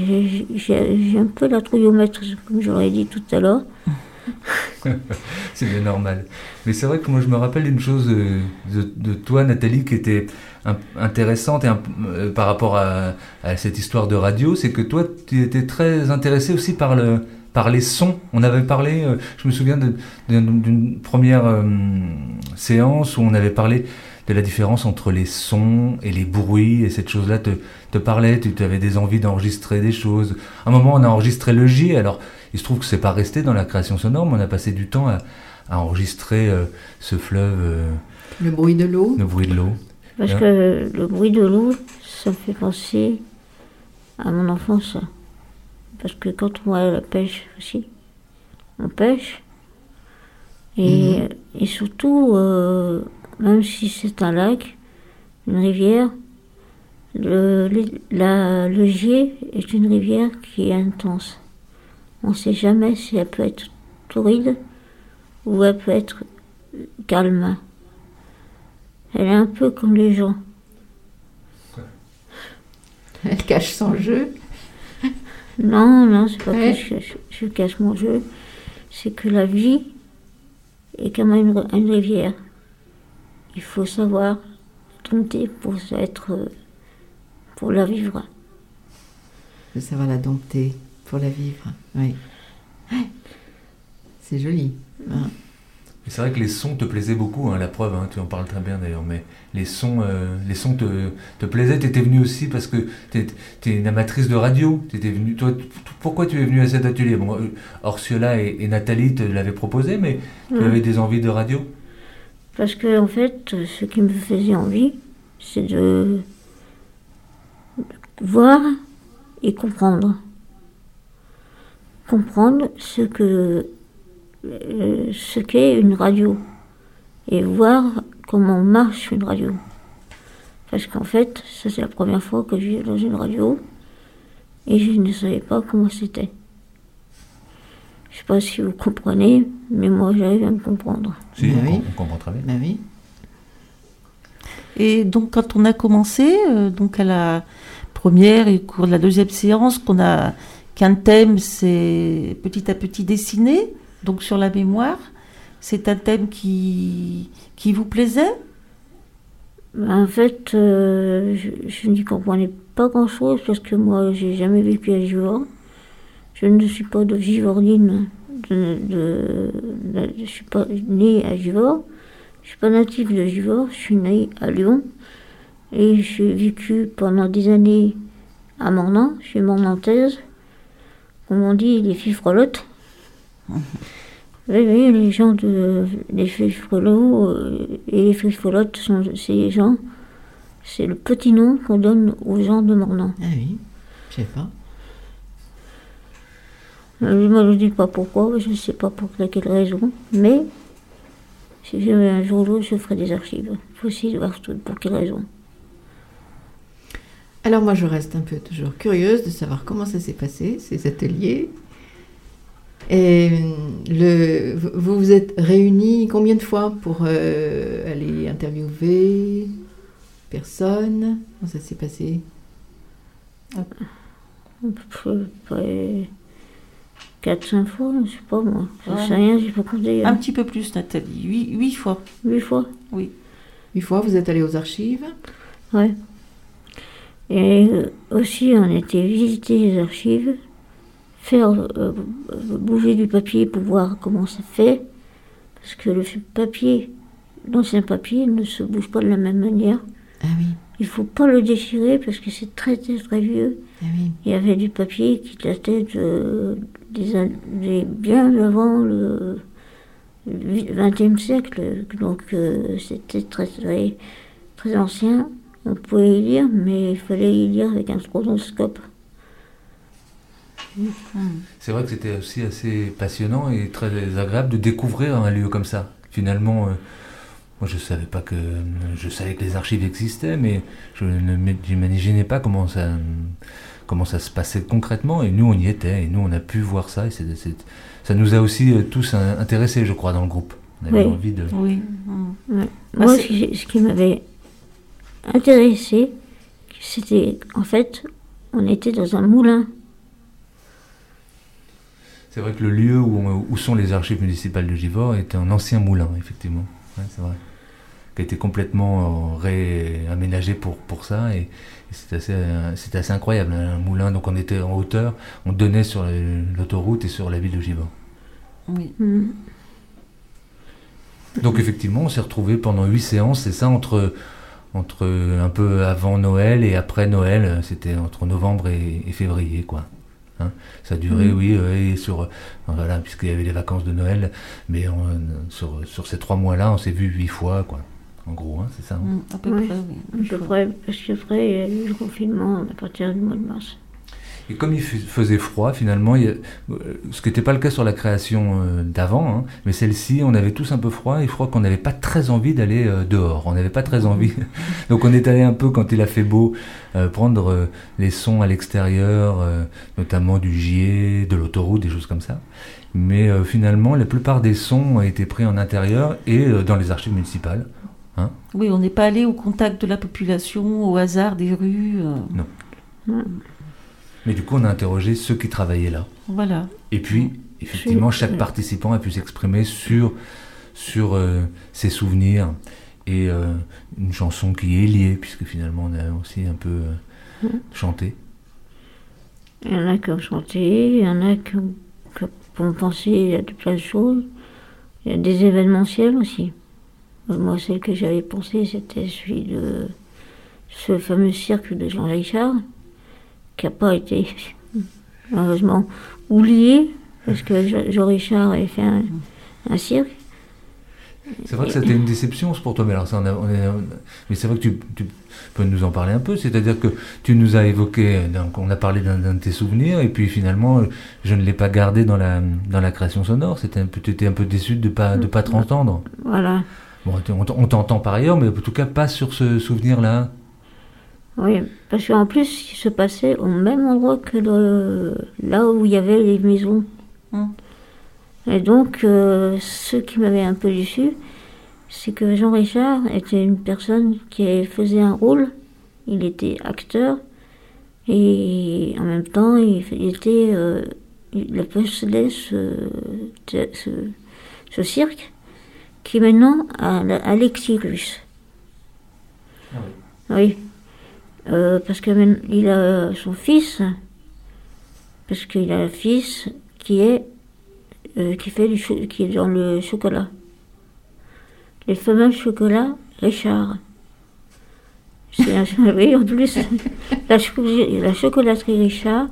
j'ai- un peu la trouille au maître, comme je l'aurais dit tout à l'heure. c'est bien normal. Mais c'est vrai que moi je me rappelle d'une chose euh, de, toi, Nathalie, qui était intéressante et par rapport à, à cette histoire de radio, c'est que toi tu étais très intéressé aussi par le par les sons. On avait parlé, euh, je me souviens d'une première euh, séance où on avait parlé de la différence entre les sons et les bruits, et cette chose-là te, te parlait, tu avais des envies d'enregistrer des choses. À un moment, on a enregistré le J, alors il se trouve que c'est pas resté dans la création sonore, mais on a passé du temps à, à enregistrer euh, ce fleuve, euh, Le bruit de l'eau. le bruit de l'eau. Parce Hein? que le bruit de l'eau, ça me fait penser à mon enfance. Parce que quand on va à la pêche aussi, on pêche. Et, et surtout, euh, même si c'est un lac, une rivière, le, le- la- le Gier est une rivière qui est intense. On ne sait jamais si elle peut être torride ou elle peut être calme. Elle est un peu comme les gens. Elle cache son jeu. Non, non, c'est pas Ouais. que je, je cache mon jeu. C'est que la vie est comme une, une rivière. Il faut savoir dompter pour être, euh, pour la vivre. De savoir la dompter pour la vivre. Oui. Ouais. C'est joli. hein. C'est vrai que les sons te plaisaient beaucoup, hein, la preuve, hein, tu en parles très bien d'ailleurs, mais les sons, euh, les sons te, te plaisaient, tu étais venue aussi parce que tu es, une amatrice de radio, toi, pourquoi tu es venue à cet atelier? Bon, euh, Orsiola et, et Nathalie te l'avaient proposé, mais tu avais des envies de radio? Parce que, en fait, ce qui me faisait envie, c'est de voir et comprendre. Comprendre ce que euh, ce qu'est une radio et voir comment marche une radio. Parce qu'en fait, ça c'est la première fois que je vais dans une radio et je ne savais pas comment c'était. Je sais pas si vous comprenez, mais moi j'arrive à me comprendre. Si, on, oui. on comprend très bien. Oui. Et donc, quand on a commencé, euh, donc à la première et au cours de la deuxième séance, qu'on a qu'un thème, c'est petit à petit dessiné, donc sur la mémoire. C'est un thème qui, qui vous plaisait? En fait, euh, je, je n'y comprenais pas grand-chose parce que moi, j'ai jamais vécu à Givor. Je ne suis pas de Givordine. De, de- je suis pas née à Givor. Je suis pas native de Givor. Je suis née à Lyon. Et j'ai vécu pendant des années à Mornan. Suis mornantaise. Comme on dit, les filles frelottes. Oui, oui, les gens de. Les frelots euh, et les sont, c'est les gens. C'est le petit nom qu'on donne aux gens de Mornan. Ah oui, je sais pas. Euh, Moi, je ne dis pas pourquoi, je ne sais pas pour quelle raison, mais si je, un jour ou l'autre, je ferai des archives. Il faut aussi voir tout- pour quelle raison. Alors moi, je reste un peu toujours curieuse de savoir comment ça s'est passé, ces ateliers. Et le, vous vous êtes réunis combien de fois pour euh, aller interviewer personne? Comment ça s'est passé? À peu près 4-5 fois, je sais pas moi. Je Ouais. sais rien, j'ai pas compté. Un hein. petit peu plus, Nathalie. Huit, huit fois. Huit fois? Oui. Une fois, vous êtes allé aux archives Ouais. Et euh, aussi, on était visiter les archives, faire euh, bouger du papier pour voir comment ça fait. Parce que le papier, l'ancien papier, ne se bouge pas de la même manière. Ah oui. Il faut pas le déchirer parce que c'est très très très vieux. Ah oui. Il y avait du papier qui datait de, des, bien avant le XXe siècle. Donc euh, c'était très, très très ancien. On pouvait y lire, mais il fallait y lire avec un scope. C'est vrai que c'était aussi assez passionnant et très agréable de découvrir un lieu comme ça. Finalement, euh, moi je savais pas que je savais que les archives existaient, mais je ne m'imaginais pas comment ça comment ça se passait concrètement. Et nous on y était et nous on a pu voir ça et ça nous a aussi euh, tous intéressés, je crois, dans le groupe. On avait Oui. envie de. Oui. Ouais. Bah, Moi, c'est- ce qui, ce qui m'avait intéressé, c'était en fait on était dans un moulin. C'est vrai que le lieu où, où, sont les archives municipales de Givors était un ancien moulin, effectivement. Ouais, c'est vrai. Qui a été complètement euh, réaménagé pour, pour ça. Et, et c'était assez, euh, assez incroyable. hein, Un moulin, donc on était en hauteur, on donnait sur l'autoroute et sur la ville de Givors. Oui. Donc effectivement, on s'est retrouvé pendant huit séances, c'est ça, entre, entre un peu avant Noël et après Noël, c'était entre novembre et, et février, quoi. Hein ça durait, Mhm. oui, oui, sur, euh, voilà, puisqu'il y avait les vacances de Noël, mais on, sur, sur ces trois mois-là, on s'est vu huit fois, quoi. En gros, hein, c'est ça. hein. Mm, à peu près, oui. à peu près, parce qu'après, il y a eu le confinement à partir du mois de mars. Et comme il fais- faisait froid, finalement, il y a- euh, ce qui n'était pas le cas sur la création euh, d'avant, hein, mais celle-ci, on avait tous un peu froid, et je crois qu'on n'avait pas très envie d'aller euh, dehors. On n'avait pas très envie. Donc on est allé un peu, quand il a fait beau, euh, prendre euh, les sons à l'extérieur, euh, notamment du gilet, de l'autoroute, des choses comme ça. Mais euh, finalement, la plupart des sons ont été pris en intérieur et euh, dans les archives municipales. Hein. Oui, on n'est pas allé au contact de la population, au hasard des rues. euh, Non. Mais du coup, on a interrogé ceux qui travaillaient là. Voilà. Et puis, effectivement, chaque participant a pu s'exprimer sur, sur euh, ses souvenirs et euh, une chanson qui est liée, puisque finalement, on a aussi un peu euh, chanté. Il y en a qui ont chanté, il y en a qui ont, qui ont pensé à plein de choses. Il y a des événementiels aussi. Euh, Moi, celle que j'avais pensé, c'était celui de ce fameux cirque de Jean Richard, qui n'a pas été, malheureusement, oublié, parce que Jean Richard avait fait un, un cirque. C'est vrai que c'était une déception pour toi, mais alors ça, on a- on est- mais c'est vrai que tu, tu peux nous en parler un peu. C'est-à-dire que tu nous as évoqué, donc on a parlé d'un d'un de tes souvenirs, et puis finalement, je ne l'ai pas gardé dans la dans la création sonore. C'était un peu, tu étais un peu déçu de pas de pas te entendre. Voilà. Bon, on t'entend par ailleurs, mais en tout cas pas sur ce souvenir-là. Oui, parce qu'en plus, il se passait au même endroit que le, là où il y avait les maisons. Hum. Et donc, euh, ce qui m'avait un peu déçu, c'est que Jean Richard était une personne qui faisait un rôle. Il était acteur et en même temps, il, était, euh, il possédait ce, ce, ce cirque qui est maintenant à, à l'exilus. Oui. Euh, parce que même- il a son fils, parce qu'il a un fils qui est euh, qui fait du qui est dans le chocolat. Les fameux chocolats Richard. C'est un, oui, en plus, la, cho- la chocolaterie Richard,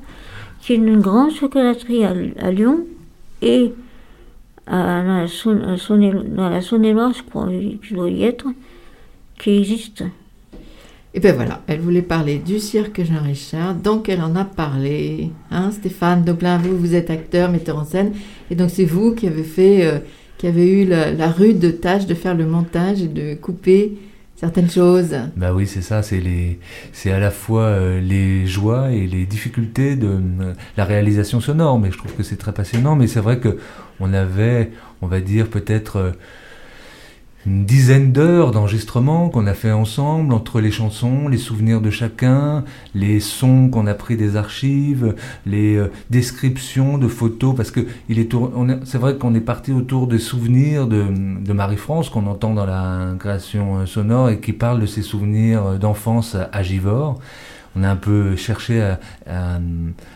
qui est une grande chocolaterie à, Lyon et à, dans la Saône-et-Loire, je crois, qu'il doit y être, qui existe. Et bien voilà, elle voulait parler du cirque Jean Richard, donc elle en a parlé. Hein, Stéphane, là, vous, vous êtes acteur, metteur en scène, et donc c'est vous qui avez fait, euh, qui avez eu la, rude tâche de faire le montage et de couper certaines choses. Bah oui, c'est ça, c'est les, c'est à la fois euh, les joies et les difficultés de euh, la réalisation sonore. Mais je trouve que c'est très passionnant. Mais c'est vrai que on avait, on va dire peut-être une dizaine d'heures d'enregistrement qu'on a fait ensemble entre les chansons, les souvenirs de chacun, les sons qu'on a pris des archives, les euh, descriptions de photos, parce que il est, c'est vrai qu'on est parti autour des souvenirs de, de Marie-France qu'on entend dans la création euh, sonore et qui parle de ses souvenirs euh, d'enfance à, Givors. On a un peu cherché à, à-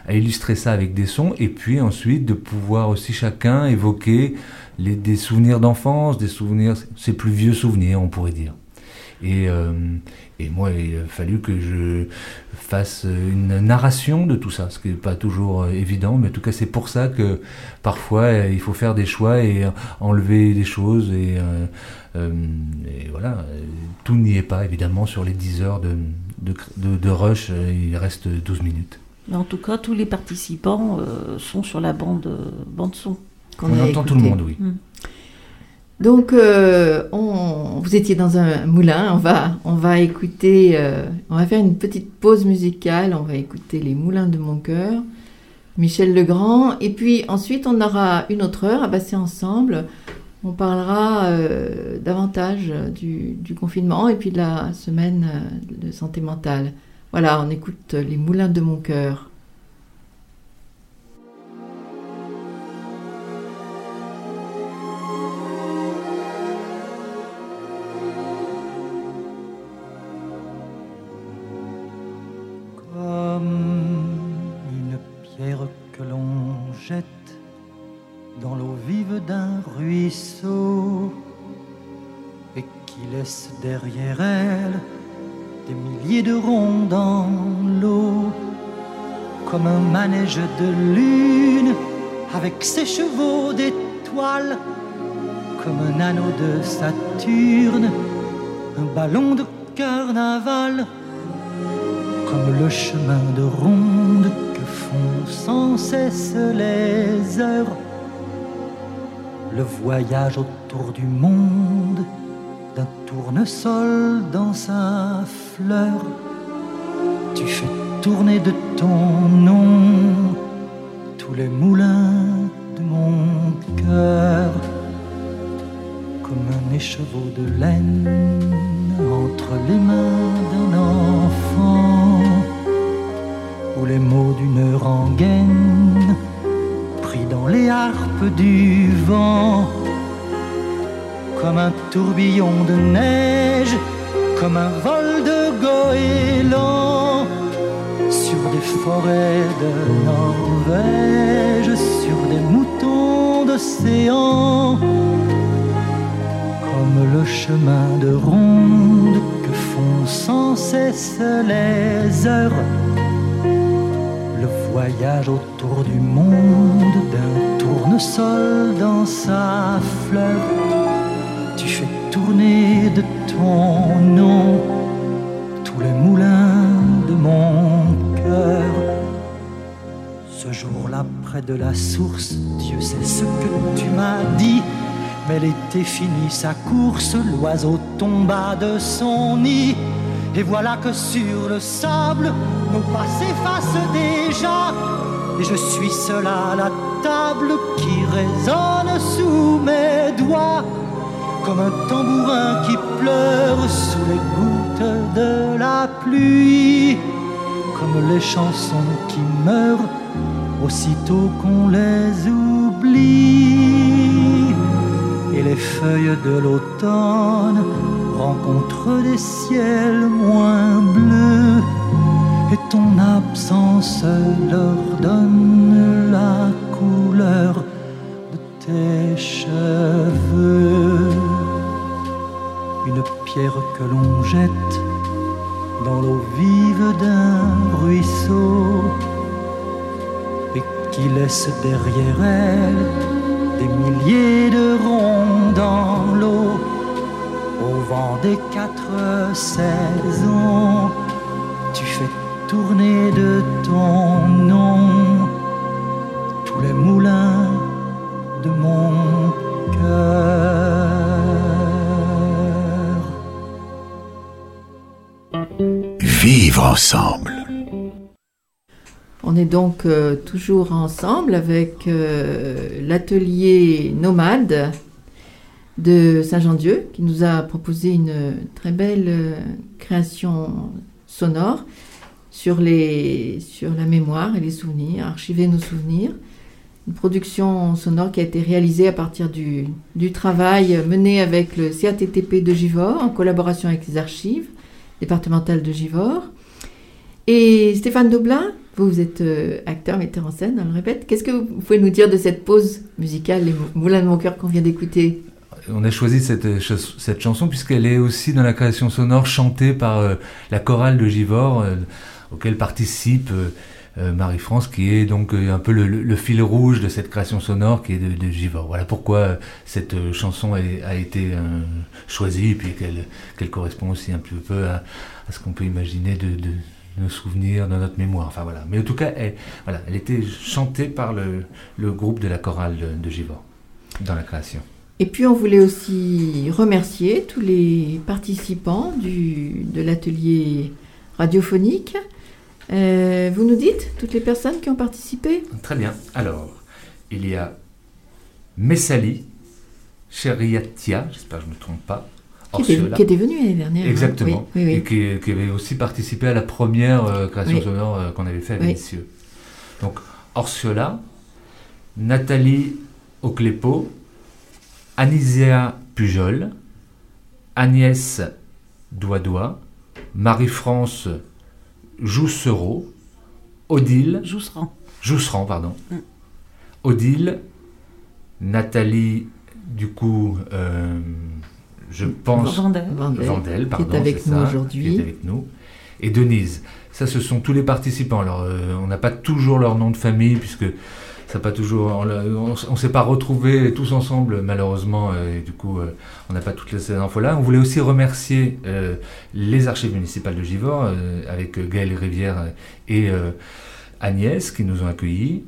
à illustrer ça avec des sons et puis ensuite de pouvoir aussi chacun évoquer les, des souvenirs d'enfance, des souvenirs, ses plus vieux souvenirs, on pourrait dire. Et, euh, et moi, il a fallu que je fasse une narration de tout ça, ce qui n'est pas toujours euh, évident, mais en tout cas, c'est pour ça que parfois, euh, il faut faire des choix et enlever des choses. Et, voilà, tout n'y est pas, évidemment, sur les 10 heures de, de, de, rush, il reste 12 minutes. Mais en tout cas, tous les participants sont sur la bande, bande son. Qu'on On a entend tout le monde, oui. Mm. Donc, euh, on, vous étiez dans un moulin. On va, on va écouter, euh, on va faire une petite pause musicale. On va écouter les Moulins de mon cœur, Michel Legrand. Et puis ensuite, on aura une autre heure à passer ensemble. On parlera euh, davantage du, du confinement et puis de la semaine de santé mentale Voilà, on écoute les moulins de mon cœur. Derrière elle des milliers de ronds dans l'eau, comme un manège de lune avec ses chevaux d'étoiles, comme un anneau de Saturne, un ballon de carnaval, comme le chemin de ronde que font sans cesse les heures, le voyage autour du monde tournesol dans sa fleur. Tu fais tourner de ton nom tous les moulins de mon cœur, comme un écheveau de laine entre les mains d'un enfant, ou les mots d'une rengaine pris dans les harpes du vent comme un tourbillon de neige, comme un vol de goéland sur des forêts de Norvège, sur des moutons d'océan, comme le chemin de ronde que font sans cesse les heures. Le voyage autour du monde d'un tournesol dans sa fleur tu fais tourner de ton nom tous les moulins de mon cœur. Ce jour-là, près de la source, Dieu sait ce que tu m'as dit. Mais l'été finit sa course, l'oiseau tomba de son nid. Et voilà que sur le sable, nos pas s'effacent déjà. Et je suis seul à la table qui résonne sous mes doigts comme un tambourin qui pleure sous les gouttes de la pluie, comme les chansons qui meurent aussitôt qu'on les oublie. Et les feuilles de l'automne rencontrent des ciels moins bleus, et ton absence leur pierre que l'on jette dans l'eau vive d'un ruisseau et qui laisse derrière elle des milliers de ronds dans l'eau au vent des quatre saisons. Tu fais tourner de ton nom On est donc euh, toujours ensemble avec euh, l'atelier Nomade de Saint-Jean-Dieu qui nous a proposé une très belle euh, création sonore sur, les, sur la mémoire et les souvenirs, archiver nos souvenirs. Une production sonore qui a été réalisée à partir du, du travail mené avec le CATTP de Givors en collaboration avec les archives départementales de Givors. Et Stéphane Daublin, vous, êtes euh, acteur, metteur en scène, on le répète. Qu'est-ce que vous pouvez nous dire de cette pause musicale, Les Moulins de mon cœur qu'on vient d'écouter? On a choisi cette, euh, cette chanson puisqu'elle est aussi dans la création sonore chantée par euh, la chorale de Givors, euh, auquel participe Marie-France, qui est donc un peu le, fil rouge de cette création sonore qui est de, de Givors. Voilà pourquoi cette chanson a été choisie, puis qu'elle correspond aussi un petit peu à, ce qu'on peut imaginer de nos souvenirs, de notre mémoire. Enfin voilà. Mais en tout cas, elle, voilà, elle était chantée par le, le groupe de la chorale de, de Givors dans la création. Et puis on voulait aussi remercier tous les participants du, de l'atelier radiophonique. Euh, vous nous dites toutes les personnes qui ont participé? Très bien. Alors, il y a Messali, Cheriatia, j'espère que je ne me trompe pas, Qui était, qui était venu l'année dernière. hein. Exactement. Oui, oui, oui. Et qui, qui avait aussi participé à la première euh, création Oui. sonore euh, qu'on avait fait à Oui. Vénissieux. Donc, Orsiola, Nathalie Oclépo, Anisea Pujol, Agnès Douadoua, Marie-France Joussereau, Odile. Jousserand. Jousserand, pardon. Mm. Odile, Nathalie, du coup, euh, je pense. Vandel. Vandel, qui pardon. est avec nous aujourd'hui. Qui est avec nous. Et Denise. Ça, ce sont tous les participants. Alors, euh, on n'a pas toujours leur nom de famille, puisque ça n'a pas toujours. On ne s'est pas retrouvés tous ensemble, malheureusement, euh, et du coup, euh, on n'a pas toutes ces infos-là. On voulait aussi remercier euh, les archives municipales de Givors, euh, avec Gaël Rivière et euh, Agnès, qui nous ont accueillis.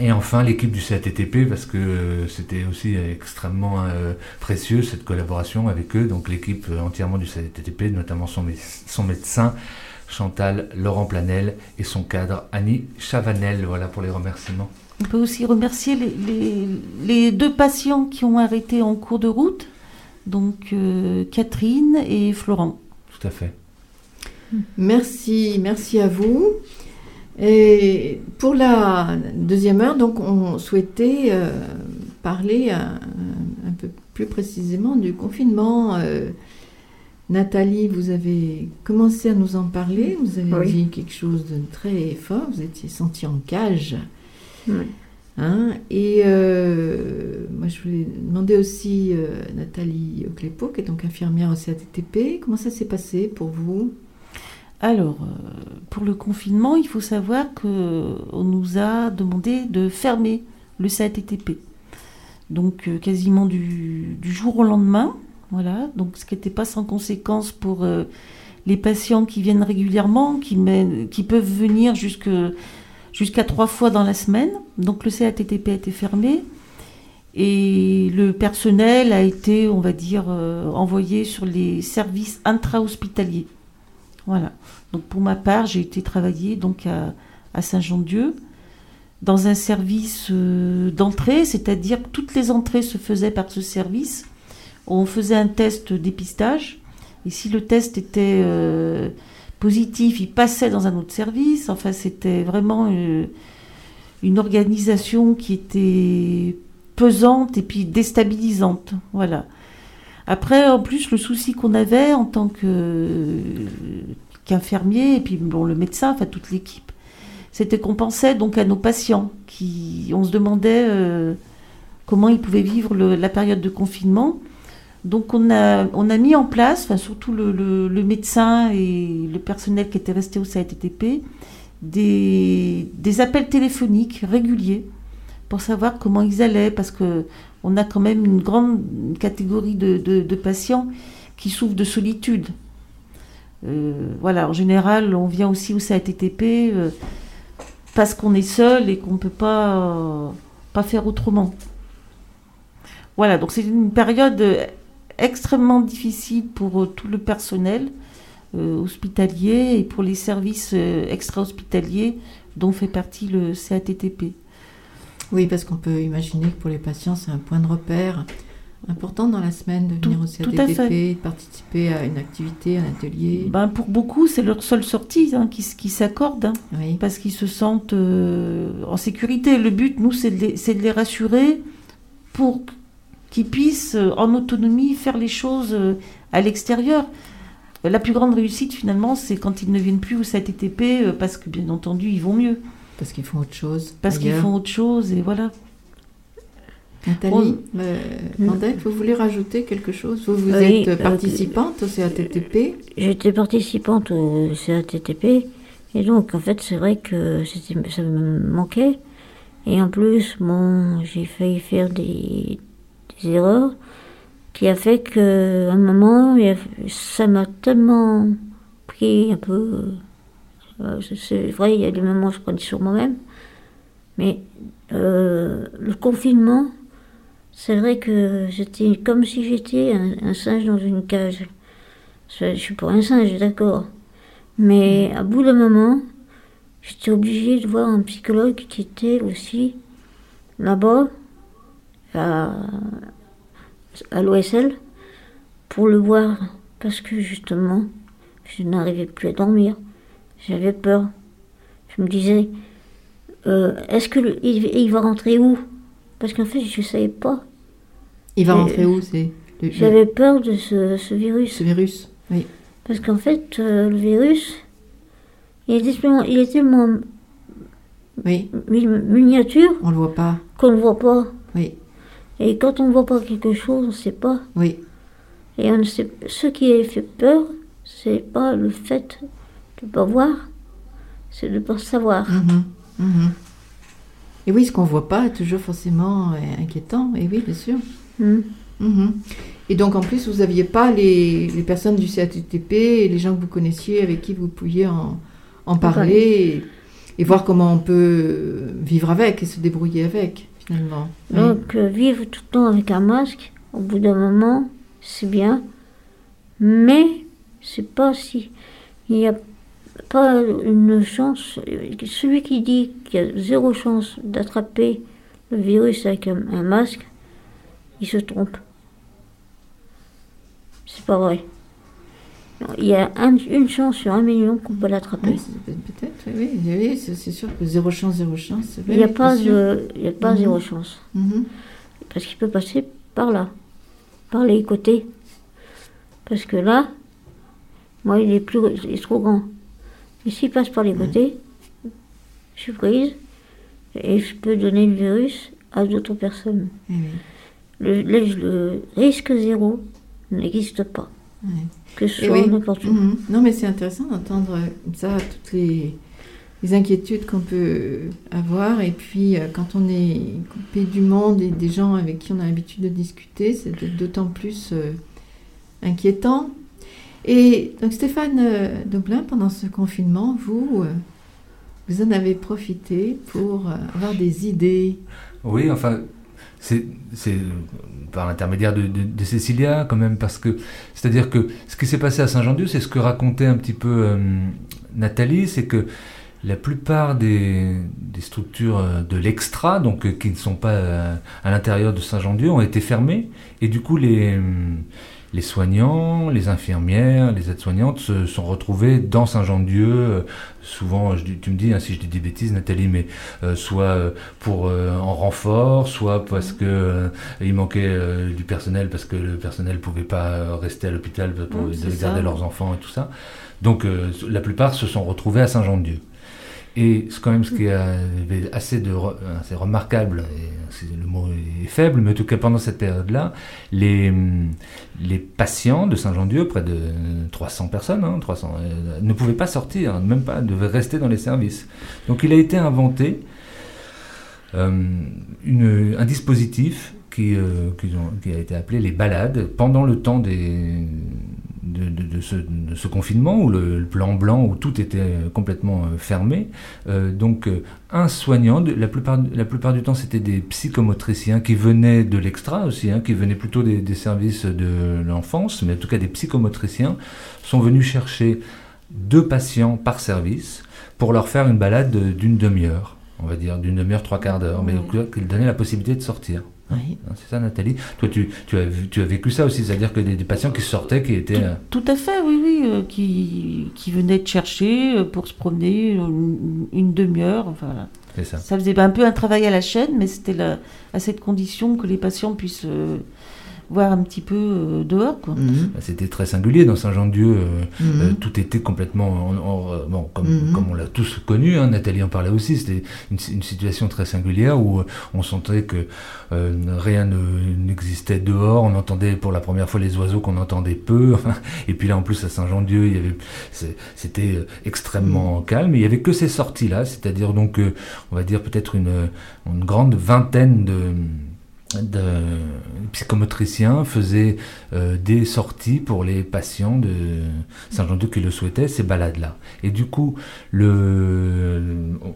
Et enfin, l'équipe du CATTP, parce que euh, c'était aussi extrêmement euh, précieux cette collaboration avec eux. Donc, l'équipe euh, entièrement du CATTP, notamment son, mé- son médecin Chantal Laurent Planel et son cadre Annie Chavanel. Voilà pour les remerciements. On peut aussi remercier les, les- les deux patients qui ont arrêté en cours de route, donc euh, Catherine et Florent. Tout à fait. Merci, merci à vous. Et pour la deuxième heure, donc, on souhaitait euh, parler un, un peu plus précisément du confinement. Euh, Nathalie, vous avez commencé à nous en parler. Vous avez Oui. dit quelque chose de très fort. Vous étiez sentie en cage. Oui. Hein, et euh, moi, je voulais demander aussi euh, Nathalie Oclépo, qui est donc infirmière au CATTP. Comment ça s'est passé pour vous? Alors, euh, pour le confinement, il faut savoir qu'on nous a demandé de fermer le CATTP. Donc, euh, quasiment du, jour au lendemain. Voilà. Donc, ce qui n'était pas sans conséquence pour euh, les patients qui viennent régulièrement, qui, peuvent venir jusqu'à trois fois dans la semaine. Donc, le CATTP a été fermé. Et le personnel a été, on va dire, euh, envoyé sur les services intra-hospitaliers. Voilà. Donc pour ma part, j'ai été travailler donc à, Saint-Jean-Dieu dans un service euh, d'entrée, c'est-à-dire que toutes les entrées se faisaient par ce service. On faisait un test dépistage et si le test était euh, positif, il passait dans un autre service. Enfin, c'était vraiment euh, une organisation qui était pesante et puis déstabilisante. Voilà. Après, en plus, le souci qu'on avait en tant qu'infirmier et puis bon, le médecin, enfin toute l'équipe, c'était qu'on pensait donc à nos patients qui, on se demandait euh, comment ils pouvaient vivre la période de confinement. Donc on a, on a mis en place, enfin surtout le médecin et le personnel qui était resté au CATTP, des, des appels téléphoniques réguliers pour savoir comment ils allaient, parce que on a quand même une grande catégorie de, patients qui souffrent de solitude. Euh, voilà, en général, on vient aussi au CATTP euh, parce qu'on est seul et qu'on ne peut pas, pas faire autrement. Voilà, donc c'est une période extrêmement difficile pour euh, tout le personnel hospitalier et pour les services extra-hospitaliers dont fait partie le CATTP. Oui, parce qu'on peut imaginer que pour les patients, c'est un point de repère important dans la semaine de venir au tout à fait. CATTP, de participer à une activité, un atelier. Ben, pour beaucoup, c'est leur seule sortie hein, qui, qui s'accorde, hein, parce qu'ils se sentent euh, en sécurité. Le but, nous, c'est de, les- c'est de les rassurer pour qu'ils puissent, euh, en autonomie, faire les choses euh, à l'extérieur. La plus grande réussite, finalement, c'est quand ils ne viennent plus au CATTP, parce que, bien entendu, ils vont mieux. Parce qu'ils font autre chose. Parce qu'ils font autre chose, et voilà. Nathalie, On- euh, Mandel, vous voulez rajouter quelque chose? Vous, vous Oui, êtes euh, participante au CATTP J'étais participante au CATTP et donc en fait c'est vrai que ça me manquait. Et en plus bon j'ai failli faire des, des erreurs qui a fait que à un moment ça m'a tellement pris un peu euh, c'est- vrai il y a des moments où je prenais sur moi-même mais euh, le confinement c'est vrai que j'étais comme si j'étais un, singe dans une cage je suis pas un singe, d'accord. Mais à bout d'un moment, j'étais obligée de voir un psychologue qui était aussi là-bas, à, à l'OSL, pour le voir, parce que justement, je n'arrivais plus à dormir. J'avais peur. Je me disais, euh, est-ce que le- il, va rentrer où? Parce qu'en fait, je ne savais pas. Il va Et- rentrer où c'est le- le- J'avais peur de ce, ce virus. Ce virus, oui. Parce qu'en fait, euh, le virus, il était tellement, il est tellement oui. miniature On le voit pas. qu'on ne voit pas. Oui. Et quand on ne voit pas quelque chose, on ne sait pas. Oui. Et on ne sait, ce qui a fait peur, c'est pas le fait pas voir, c'est de ne pas savoir. Mhm, mhm. Et oui, ce qu'on voit pas est toujours forcément euh, inquiétant. Et oui, bien sûr. Mhm. Mhm. Et donc, en plus, vous n'aviez pas les, les personnes du CATTP et les gens que vous connaissiez avec qui vous pouviez en, en parler et, et voir comment on peut vivre avec et se débrouiller avec, finalement. Oui. Donc, euh, vivre tout le temps avec un masque, au bout d'un moment, c'est bien. Mais, c'est pas si. Il n'y a pas une chance. Celui qui dit qu'il y a zéro chance d'attraper le virus avec un, un masque, il se trompe. C'est pas vrai. Il y a un- une chance sur un million qu'on peut l'attraper. Oui, c'est- Peut-être, oui, oui, oui, c'est c'est sûr que zéro chance, zéro chance. Il n'y a vrai, pas, bien sûr. de, il y a pas Mhm. zéro chance. Mhm. Parce qu'il peut passer par là, par les côtés. Parce que là, moi, il est, plus, il est trop grand. Et s'il passe par les côtés, je suis prise et je peux donner le virus à d'autres personnes. Eh. Le, le- le risque zéro n'existe pas. Que ce Et soit oui. n'importe où. Mhm. Non, mais c'est intéressant d'entendre ça toutes les, les inquiétudes qu'on peut avoir. Et puis, euh, quand on est coupé du monde et des gens avec qui on a l'habitude de discuter, c'est d'autant plus euh, inquiétant. Et donc, Stéphane euh, Doblin, pendant ce confinement, vous, euh, vous en avez profité pour euh, avoir des idées. Oui, enfin, c'est par l'intermédiaire de, Cécilia quand même, parce que c'est-à-dire que ce qui s'est passé à Saint-Jean-Dieu, c'est ce que racontait un petit peu Nathalie, c'est que la plupart des, structures de l'extra, donc qui ne sont pas à l'intérieur de Saint-Jean-Dieu, ont été fermées, et du coup les les soignants, les infirmières, les aides-soignantes se sont retrouvés dans Saint-Jean-de-Dieu. euh, souvent, je tu me dis hein, si je dis des bêtises, Nathalie, mais euh, soit euh, pour euh, en renfort, soit parce que euh, il manquait du personnel, parce que le personnel pouvait pas rester à l'hôpital pour Mm, c'est garder ça. leurs enfants et tout ça. Donc, la plupart se sont retrouvés à Saint-Jean-de-Dieu. Et c'est quand même ce qui est assez, de, assez remarquable, le mot est faible, mais en tout cas pendant cette période-là, les, les patients de Saint-Jean-Dieu, près de 300 personnes, hein, 300, euh, ne pouvaient pas sortir, même pas, devaient rester dans les services. Donc il a été inventé euh, un dispositif euh, qui a été appelé les balades pendant le temps des, de, de- de ce, de ce confinement où le, le plan blanc où tout était euh, complètement euh, fermé. Euh, donc euh, un soignant, la plupart, la plupart du temps c'était des psychomotriciens qui venaient de l'extra aussi, hein, qui venaient plutôt des, des services de l'enfance, mais en tout cas des psychomotriciens, sont venus chercher deux patients par service pour leur faire une balade de- d'une demi-heure, on va dire, d'une demi-heure, trois quarts d'heure, mais qui donnait la possibilité de sortir. Oui. Hein, C'est ça, Nathalie Toi, tu, tu, as, tu as vécu ça aussi, c'est-à-dire que des, des patients qui sortaient, qui étaient... euh, Tout à fait, oui, oui, euh, qui, qui venaient te chercher euh, pour se promener euh, une, une demi-heure. Enfin, voilà. C'est ça. Ça faisait un peu un travail à la chaîne, mais c'était à cette condition que les patients puissent euh, voir un petit peu euh, dehors. Quoi. Bah, C'était très singulier dans Saint-Jean-de-Dieu. euh, Mhm. euh, tout était complètement. en- en- bon, comme, Mhm. comme on l'a tous connu, hein, Nathalie en parlait aussi. C'était une, une situation très singulière où euh, on sentait que euh, rien ne- n'existait dehors. On entendait pour la première fois les oiseaux qu'on entendait peu. Et puis là, en plus, à Saint-Jean-de-Dieu, il y avait, c'était extrêmement calme. Il y avait que ces sorties-là, c'est-à-dire donc, euh, on va dire peut-être une, une grande vingtaine de de psychomotriciens faisaient euh, des sorties pour les patients de Saint-Jean-de qui le souhaitaient, ces balades-là. Et du coup, le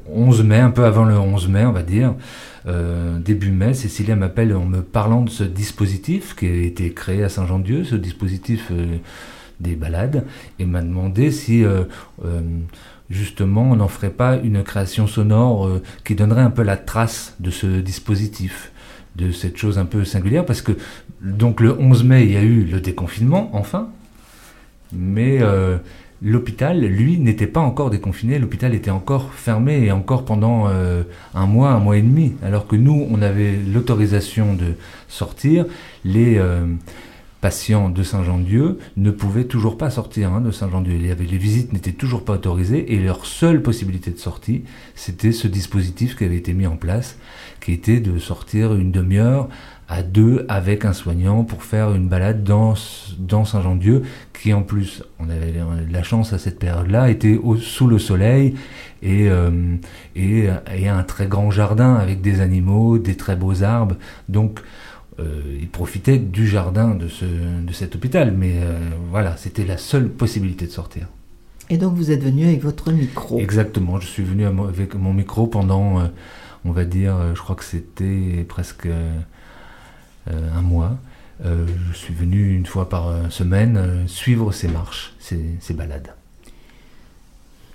11 mai, un peu avant le 11 mai, on va dire, euh, début mai, Cécilia m'appelle en me parlant de ce dispositif qui a été créé à Saint-Jean-Dieu, ce dispositif euh, des balades, et m'a demandé si... justement, on n'en ferait pas une création sonore qui donnerait un peu la trace de ce dispositif. De cette chose un peu singulière parce que donc le 11 mai, il y a eu le déconfinement, enfin, mais euh, l'hôpital, lui, n'était pas encore déconfiné, l'hôpital était encore fermé et encore pendant euh, un mois, un mois et demi, alors que nous, on avait l'autorisation de sortir, les euh, patients de Saint-Jean-Dieu ne pouvaient toujours pas sortir hein, de Saint-Jean-Dieu. Les visites n'étaient toujours pas autorisées et leur seule possibilité de sortie, c'était ce dispositif qui avait été mis en place, qui était de sortir une demi-heure à deux avec un soignant pour faire une balade dans, dans Saint-Jean-Dieu, qui en plus, on avait la chance à cette période-là, était au, sous le soleil et, euh, et, et, un très grand jardin avec des animaux, des très beaux arbres. Donc, il profitait du jardin de, ce, de cet hôpital, mais euh, voilà, c'était la seule possibilité de sortir. Et donc vous êtes venu avec votre micro Exactement, je suis venu avec mon micro pendant, euh, on va dire, je crois que c'était presque un mois. je suis venu une fois par semaine suivre ces marches, ces, ces balades.